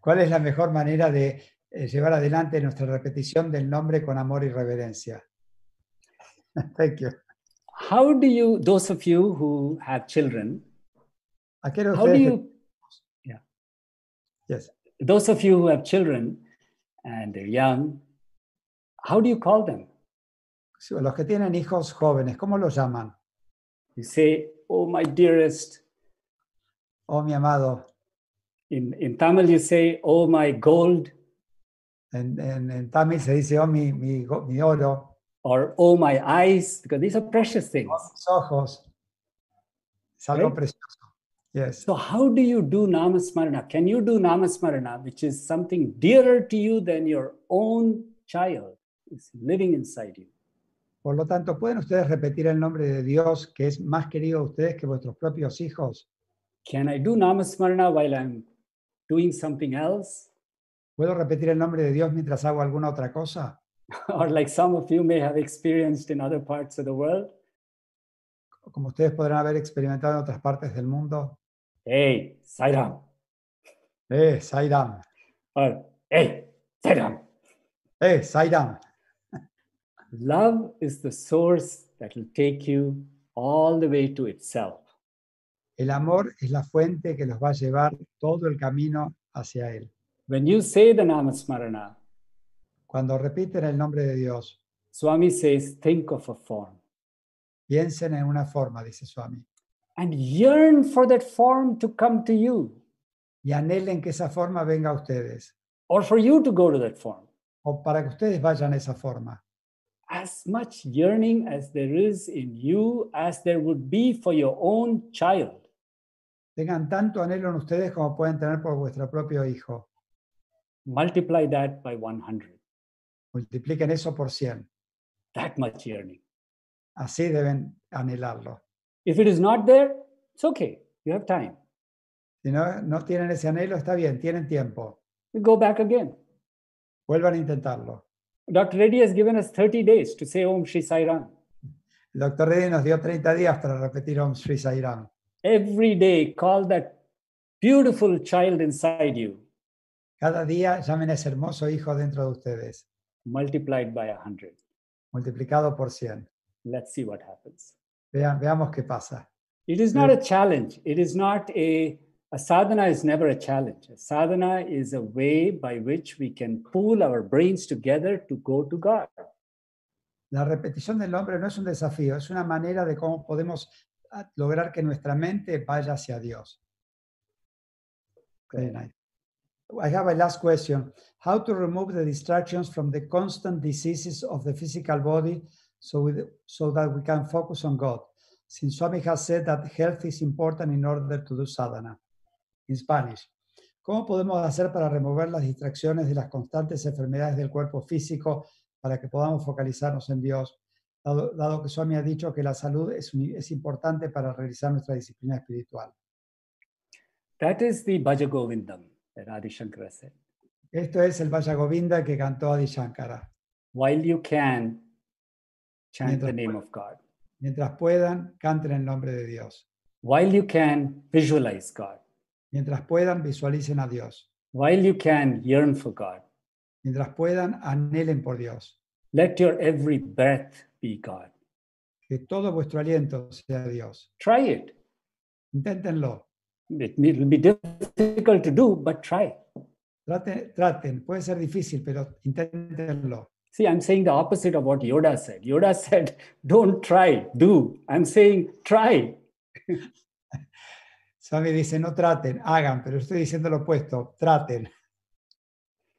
¿Cuál es la mejor manera de eh, llevar adelante nuestra repetición del nombre con amor y reverencia? Thank you. How do you, those of you who have children, how do you, yes. Those of you who have children and they're young, how do you call them? Los que tienen hijos jóvenes, ¿cómo los llaman? You say, Oh, my dearest. Oh, mi amado. In, in Tamil, you say, Oh, my gold, En, en, en Tamil se dice, oh, mi, mi, mi oro, or Oh, my eyes, because these are precious things. Oh, mis ojos. Es algo Right. precioso. Yes. So, how do you do Namasmarana? Can you do Namasmarana, which is something dearer to you than your own child is living inside you? Por lo tanto, ¿pueden ustedes repetir el nombre de Dios que es más querido a ustedes que vuestros propios hijos? Can I do Namasmarana while I'm doing something else? ¿Puedo repetir el nombre de Dios mientras hago alguna otra cosa? or like some of you may have experienced in other parts of the world? Como ustedes podrán haber experimentado en otras partes del mundo. Hey, Sairam. Eh, Sairam. Hey, Sairam. Eh, Sairam. Love is the source that will take you all the way to itself. El amor es la fuente que los va a llevar todo el camino hacia Él. When you say the Namasmarana, Cuando repiten el nombre de Dios, Swami says, think of a form piensen en una forma, dice Swami, and yearn for that form to come to you y anhelen que esa forma venga a ustedes, or for you to go to that form. o para que ustedes vayan a esa forma. As much yearning as there is in you as there would be for your own child. Tengan tanto anhelo en ustedes como pueden tener por vuestro propio hijo. Multiply that by 100. Multipliquen eso por 100. That much yearning. Así deben anhelarlo. If it is not there, it's okay. You have time. Si no, no tienen ese anhelo, está bien, tienen tiempo. We go back again. Vuelvan a intentarlo. Dr. Reddy has given us 30 days to say Om Shri Sai Ram. El doctor Reddy nos dio 30 días para repetir Om Sri Sai Ram. Every day, call that beautiful child inside you, Cada día llamen a ese hermoso hijo dentro de ustedes, multiplied by 100. multiplicado por 100. Let's see what happens. Vean, veamos qué pasa. It is not a challenge. It is not a A sadhana is never a challenge. A sadhana is a way by which we can pool our brains together to go to God. La repetición del nombre no es un desafío, es una manera de cómo podemos ah, lograr que nuestra mente vaya hacia Dios. Very nice. I have a last question. How to remove the distractions from the constant diseases of the physical body so, with, so that we can focus on God? Since Swami has said that health is important in order to do sadhana. In Spanish. ¿Cómo podemos hacer para remover las distracciones de las constantes enfermedades del cuerpo físico para que podamos focalizarnos en Dios, dado, dado que Swami ha dicho que la salud es, es importante para realizar nuestra disciplina espiritual? That is the Bhaja Govindam that Adi Shankara said. Esto es el Vaya Govinda que cantó Adi Shankara. While you can, chant the name pueda. of God. Mientras puedan, canten el nombre de Dios. While you can, visualize God. Mientras puedan, visualicen a Dios. While you can, yearn for God. Mientras puedan, anhelen por Dios. Let your every breath be God. Que todo vuestro aliento sea Dios. Try it. Inténtenlo. It will be difficult to do, but try. Traten, traten. Puede ser difícil, pero inténtenlo. See, I'm saying the opposite of what Yoda said. Yoda said, don't try, do. I'm saying, try. Swami dice, no traten, hagan, pero estoy diciendo lo opuesto, traten.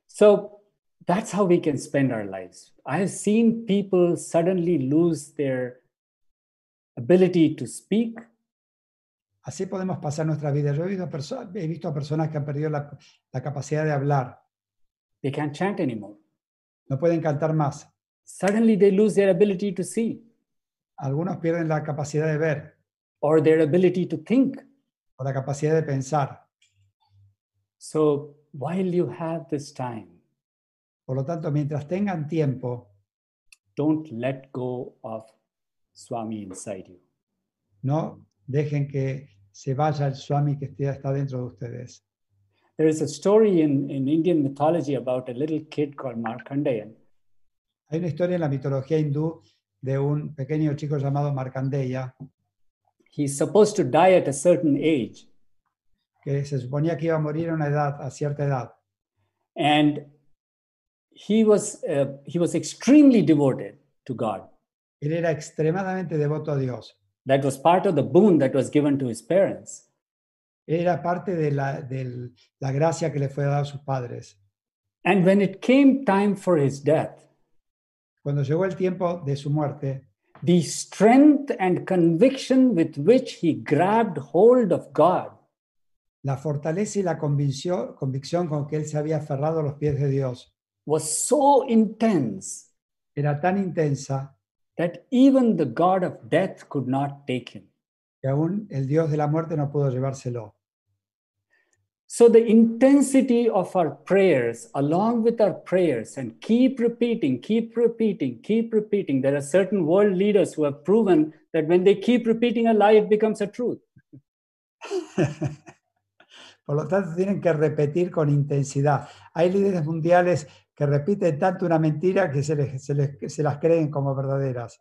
So that's how we can spend our lives. I have seen people suddenly lose their ability to speak, Así podemos pasar nuestra vida. Yo he visto, perso- he visto a personas que han perdido la, la capacidad de hablar, they can't chant anymore. No pueden cantar más. Suddenly they lose their ability to see Algunos pierden la capacidad de ver or their ability to think. o la capacidad de pensar. So while you have this time, Por lo tanto, mientras tengan tiempo, don't let go of Swami inside you. no dejen que se vaya el Swami que está dentro de ustedes. There is a story in, in Indian mythology about a little kid called Markandeyan. Hay una historia en la mitología hindú de un pequeño chico llamado Markandeya, He's supposed to die at a certain age. que se suponía que iba a morir a una edad, a cierta edad. And he was, uh, he was extremely devoted to God. Él era extremadamente devoto a Dios. That was part of the boon that was given to his parents. Era parte de la, del- la gracia que le fue dada a sus padres. And when it came time for his death, Cuando llegó el tiempo de su muerte, the strength and conviction with which he grabbed hold of God la fortaleza y la convicción, convicción con que él se había aferrado a los pies de Dios was so intense era tan intensa that even the God of death could not take him. Que aún el Dios de la muerte no pudo llevárselo. So, the intensity of our prayers, along with our prayers, and keep repeating, keep repeating, keep repeating. There are certain world leaders who have proven that when they keep repeating a lie, it becomes a truth. Por lo tanto, tienen que repetir con intensidad. Hay líderes mundiales que repiten tanto una mentira que se, les- se les- se las creen como verdaderas.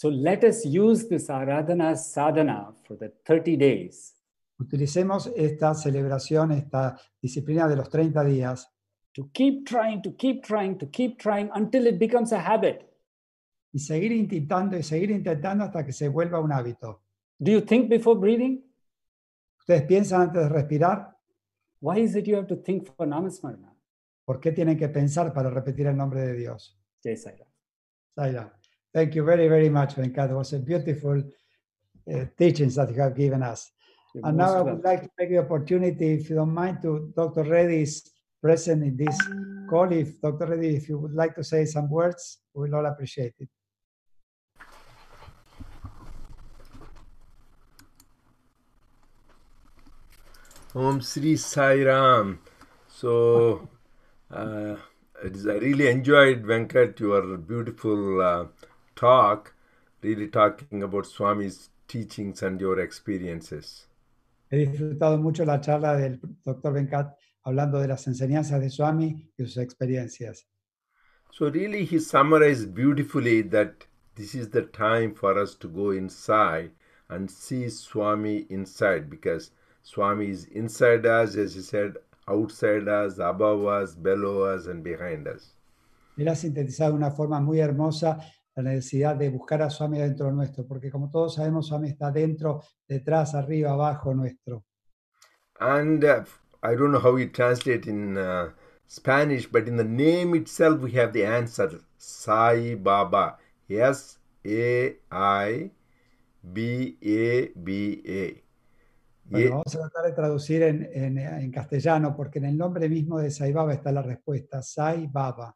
So, let us use this Aradhana sadhana for the 30 days Utilicemos esta celebración, esta disciplina de los 30 días to keep trying, to keep trying, to keep trying until it becomes a habit. y seguir intentando y seguir intentando hasta que se vuelva un hábito. Do you think before breathing? ¿Ustedes piensan antes de respirar? Why is it you have to think for Namasmarana? ¿Por qué tienen que pensar para repetir el nombre de Dios? Jai Sai Ram. Saira, thank you very, very much, Venkat. It was a beautiful uh, teachings that you have given us. You're And now I would like to take the opportunity, if you don't mind, to Dr. Reddy is present in this call. If Dr. Reddy, if you would like to say some words, we'll all appreciate it. Om Sri Sai Ram. So, uh, I really enjoyed Venkat your beautiful uh, talk, really talking about Swami's teachings and your experiences. He disfrutado mucho la charla del Dr. Venkat hablando de las enseñanzas de Swami y sus experiencias. So, really, he summarized beautifully that this is the time for us to go inside and see Swami inside because Swami is inside us, as he said, outside us, above us, below us, and behind us. Él ha sintetizado de una forma muy hermosa la necesidad de buscar a Swami dentro nuestro, porque como todos sabemos, Swami está dentro, detrás, arriba, abajo nuestro. And uh, I don't know how we translate in uh, Spanish, but in the name itself, we have the answer Sai Baba. S A I B A B A. Bueno, vamos a tratar de traducir en, en- en castellano, porque en el nombre mismo de Sai Baba está la respuesta, Sai Baba.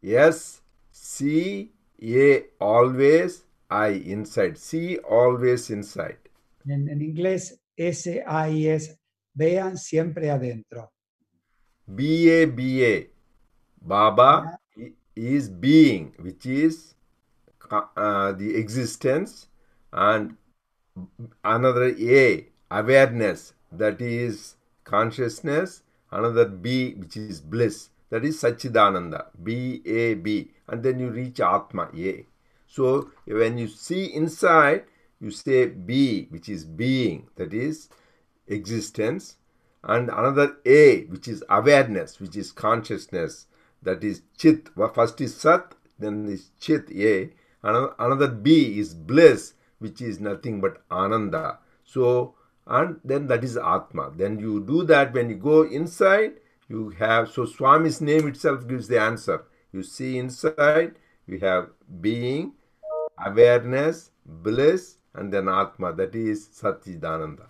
Yes, see, A always, I inside. C always inside. En, en inglés, S-A-I es, vean siempre adentro. B A B A. Baba i- is being, which is uh, the existence, and another A, awareness, that is consciousness, another B, which is bliss, that is Sachidananda, B A B, and then you reach Atma, A. So when you see inside, you say B, which is being, that is existence, and another A, which is awareness, which is consciousness, that is Chit. First is Sat, then is Chit, A. Another B is bliss, which is nothing but Ananda. So, and then that is Atma. Then you do that when you go inside, you have, so Swami's name itself gives the answer. You see inside, you have being, awareness, bliss, and then Atma, that is Satchidananda.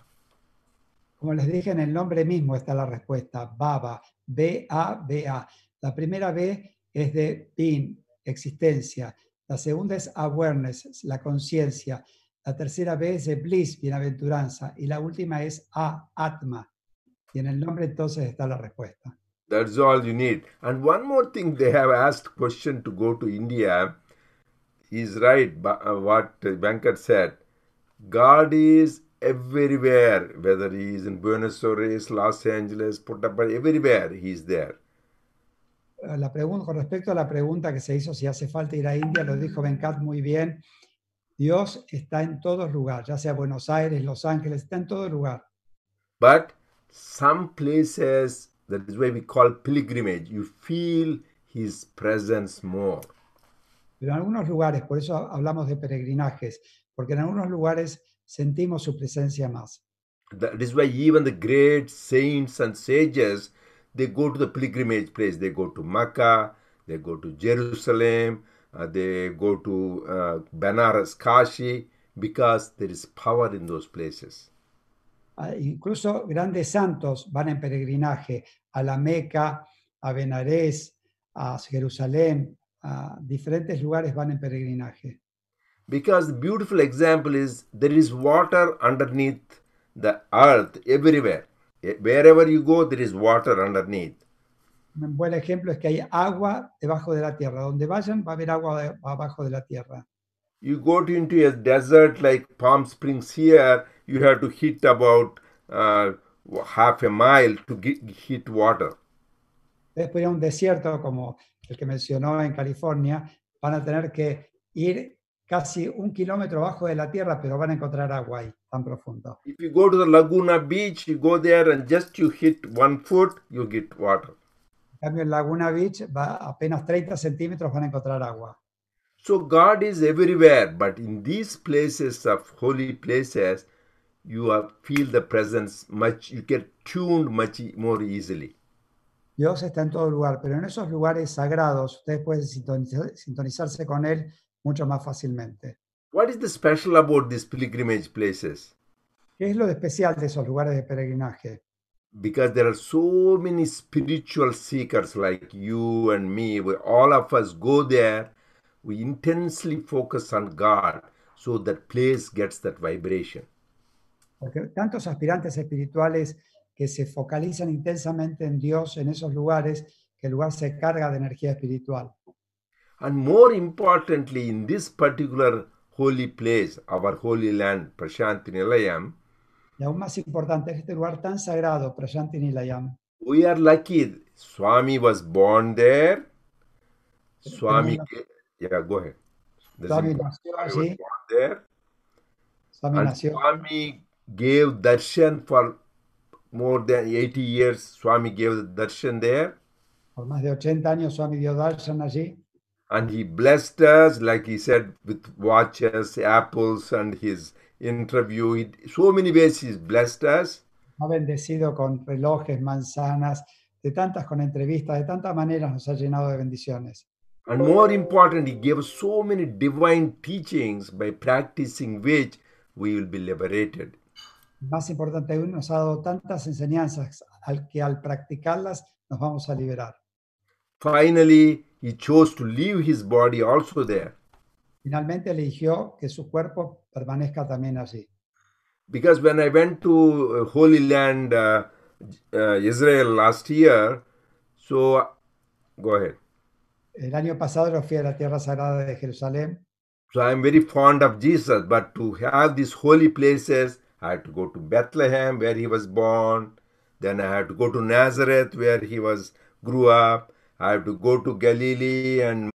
Como les dije, en el nombre mismo está la respuesta, Baba, B-A-B-A. La primera B es de being, existencia. La segunda es awareness, la conciencia. La tercera B es de bliss, bienaventuranza. Y la última es A, Atma. Y en el nombre entonces está la respuesta. That's all you need. And one more thing, they have asked question to go to India. He's right. uh, What Venkat said. God is everywhere. Whether he is in Buenos Aires, Los Angeles, Puttaparthi, everywhere he is there. Eh, La pregunta, con respecto a la pregunta que se hizo si hace falta ir a India, lo dijo Venkat muy bien. Dios está en todos lugares, ya sea Buenos Aires, Los Ángeles, está en todo lugar. But some places, that is why we call pilgrimage, you feel his presence more. Pero en algunos lugares, por eso hablamos de peregrinajes, porque en algunos lugares sentimos su presencia más. That is why even the great saints and sages they go to the pilgrimage place. They go to Mecca, they go to Jerusalem, uh, they go to uh, Banaras, Kashi, because there is power in those places. Incluso grandes santos van en peregrinaje a la Meca, a Benarés, a Jerusalén, a diferentes lugares van en peregrinaje. Because the beautiful example is there is water underneath the earth everywhere. Eh, Wherever you go, there is water underneath. Un buen ejemplo es que hay agua debajo de la tierra. Donde vayan va a haber agua abajo de la tierra. You go to into a desert like Palm Springs here, you have to hit about uh, half a mile to get, hit water. Después a un desierto como el que mencionó en California, van a tener que ir casi un kilómetro abajo de la tierra, pero van a encontrar agua ahí, tan profundo. If you go to the Laguna Beach, you go there and just you hit one foot, you get water. En cambio, en Laguna Beach, va apenas 30 centímetros van a encontrar agua. So God is everywhere, but in these places of holy places, you are, feel the presence much. You get tuned much more easily. Dios está en todo lugar, pero en esos lugares sagrados ustedes pueden sintonizar- sintonizarse con Él mucho más fácilmente. What is the special about these pilgrimage places? ¿Qué es lo de especial de esos lugares de peregrinaje? because there are so many spiritual seekers like you and me we, all of us go there we intensely focus on god so that place gets that vibration Porque tantos aspirantes espirituales que se focalizan intensamente en Dios en esos lugares, que el lugar se carga de energía espiritual. and more importantly in this particular holy place our holy land prashanti nilayam Y aún más importante, en este lugar tan sagrado, Prayanti Nilayam, we are lucky. Swami was born there. Swami yeah go ahead. Swami nació allí, Swami nació, Swami gave darshan for more than 80 years, Swami gave the darshan there. Por más de 80 años Swami dio darshan allí And he blessed us, like he said, with watches, apples, and his interview. He, so many ways he's blessed us. ha bendecido con relojes, manzanas, de tantas con entrevistas, de tantas maneras nos ha llenado de bendiciones. And more important, he gave us so many divine teachings by practicing which we will be liberated. Más importante aún, nos ha dado tantas enseñanzas al que al practicarlas nos vamos a liberar. Finally, he chose to leave his body also there. Finalmente eligió que su cuerpo permanezca también allí. Because when I went to uh, Holy Land, uh, uh, Israel last year, so go ahead. El año pasado yo fui a la tierra sagrada de Jerusalén So I'm very fond of Jesus, but to have these holy places, I had to go to Bethlehem where he was born. Then I had to go to Nazareth where he was grew up. I had to go to Galilee and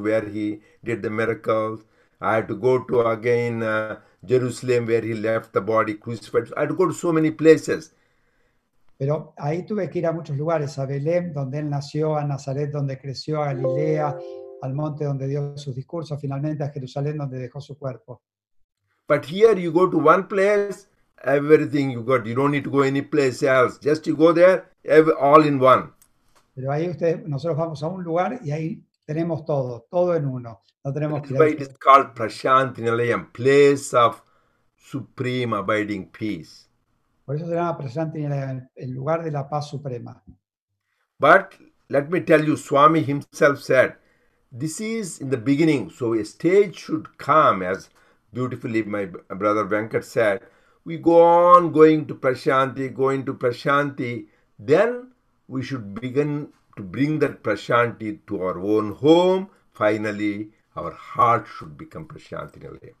where he did the miracles. I had to go to again uh, Jerusalem where he left the body crucified. I had to go to so many places. Pero ahí tuve que ir a muchos lugares, a Belén, donde él nació, a Nazaret, donde creció, a Galilea, al monte donde dio sus discursos, finalmente a Jerusalén, donde dejó su cuerpo. But here you go to one place, everything you got. You don't need to go any place else. Just you go there, all in one. Pero ahí usted, nosotros vamos a un lugar y ahí tenemos todo, todo en uno. No tenemos That's why it is called Prashanti Nilayam, place of supreme abiding peace. Por eso se llama Prasanti Nilayam, el lugar de la paz suprema. But let me tell you, Swami himself said, this is in the beginning. So a stage should come, as beautifully my brother Venkat said. We go on going to Prashanti, going to Prashanti. Then we should begin to bring that Prashanti to our own home. Finally, our heart should become Prashanti Nilayam.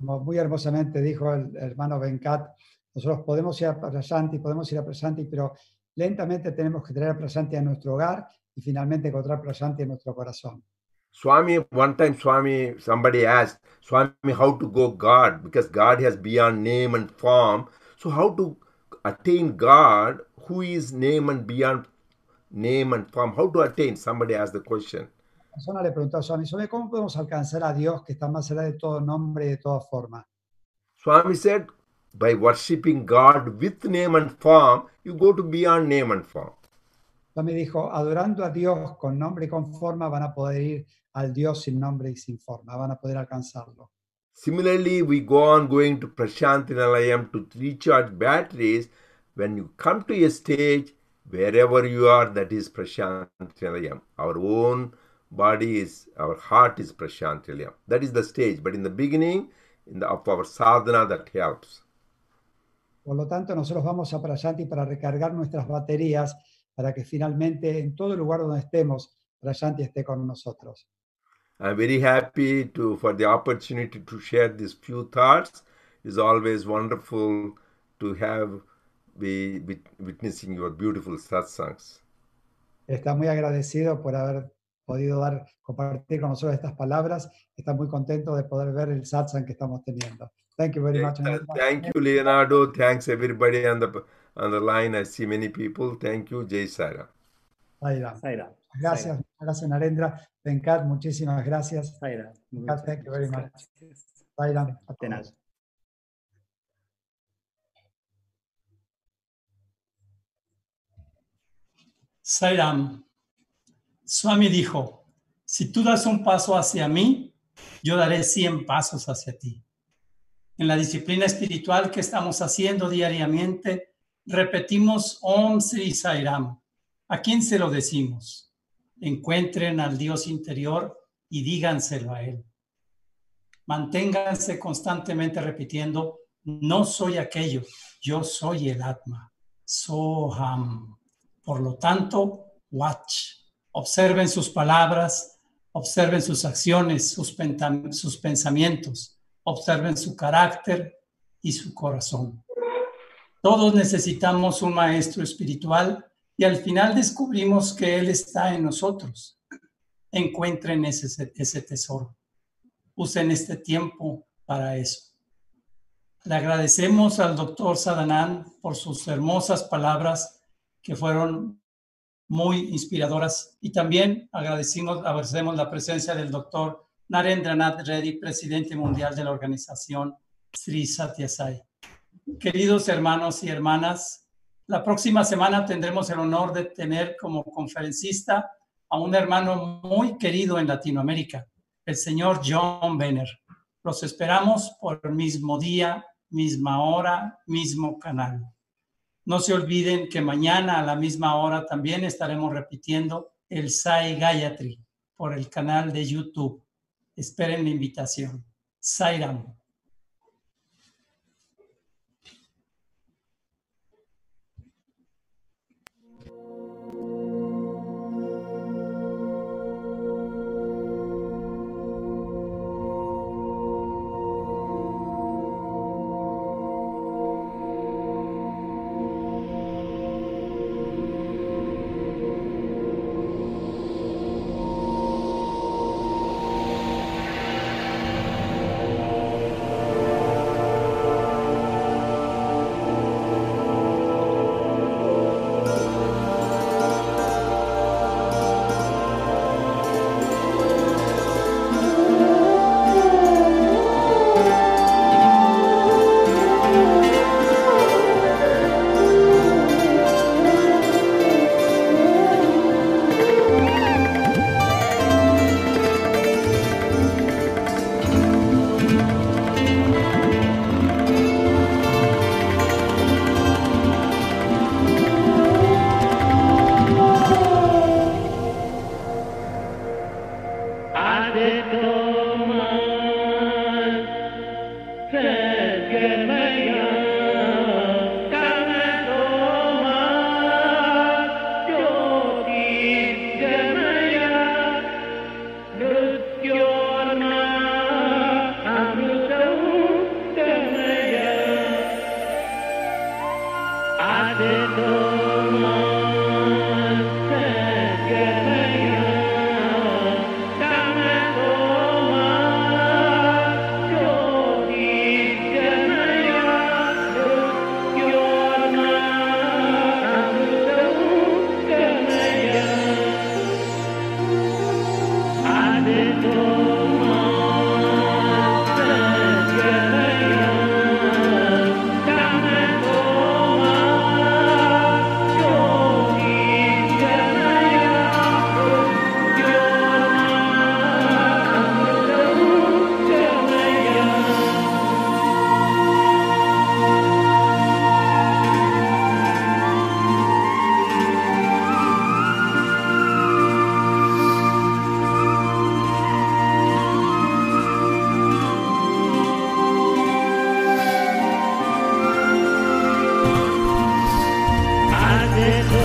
Como muy hermosamente dijo el hermano Venkat, nosotros podemos ir a Prasanti, podemos ir a Prasanti, pero lentamente tenemos que traer a Prasanti a nuestro hogar y finalmente encontrar Prasanti en nuestro corazón. Swami, one time Swami, somebody asked, Swami, how to go God? Because God has beyond name and form. So how to attain God who is name and beyond name and form? How to attain? Somebody asked the question. Persona le preguntó a Swami, Swami, ¿cómo podemos alcanzar a Dios que está más allá de todo nombre y de toda forma? Swami said, by worshipping God with name and form, you go to beyond name and form. Swami dijo, adorando a Dios con nombre y con forma van a poder ir al Dios sin nombre y sin forma, van a poder alcanzarlo. Similarly, we go on going to Prashanti Nilayam to recharge batteries. When you come to a stage, wherever you are, that is Prashanti Nilayam. Our own body is, our heart is Prashanti Nilayam. That is the stage. But in the beginning, in the, of our sadhana, that helps. Por lo tanto, nosotros vamos a Prayanti para recargar nuestras baterías para que finalmente en todo lugar donde estemos, Prayanti esté con nosotros. I'm very happy to for the opportunity to share these few thoughts. It's always wonderful to have be, be witnessing your beautiful satsangs. Está muy agradecido por haber podido dar, compartir con nosotros estas palabras. Está muy contento de poder ver el satsang que estamos teniendo. Thank you very much. Thank you, Leonardo. Thanks everybody on the on the line. I see many people. Thank you, Jay Sara. Sairam. Saira. Gracias, gracias Narendra. Venkat, muchísimas gracias. Saira. Venkat, thank you very much. Gracias. Sairam, a todos. Sairam. Swami dijo, si tú das un paso hacia mí, yo daré 100 pasos hacia ti. En la disciplina espiritual que estamos haciendo diariamente, repetimos Om Sri Sairam. ¿A quién se lo decimos? Encuentren al Dios interior y díganselo a Él. Manténganse constantemente repitiendo, no soy aquello, yo soy el Atma. Soham. Por lo tanto, watch. Observen sus palabras, observen sus acciones, sus, pensamientos, observen su carácter y su corazón. Todos necesitamos un maestro espiritual y al final descubrimos que Él está en nosotros. Encuentren ese, ese tesoro. Usen este tiempo para eso. Le agradecemos al doctor Sadanand por sus hermosas palabras que fueron muy inspiradoras y también agradecemos, agradecemos la presencia del doctor Narendranath Reddy, presidente mundial de la organización Sri Satya Sai. Queridos hermanos y hermanas, la próxima semana tendremos el honor de tener como conferencista a un hermano muy querido en Latinoamérica, el señor John Benner. Los esperamos por el mismo día, misma hora, mismo canal. No se olviden que mañana a la misma hora también estaremos repitiendo el Sai Gayatri por el canal de YouTube. Esperen la invitación. Sairam. Después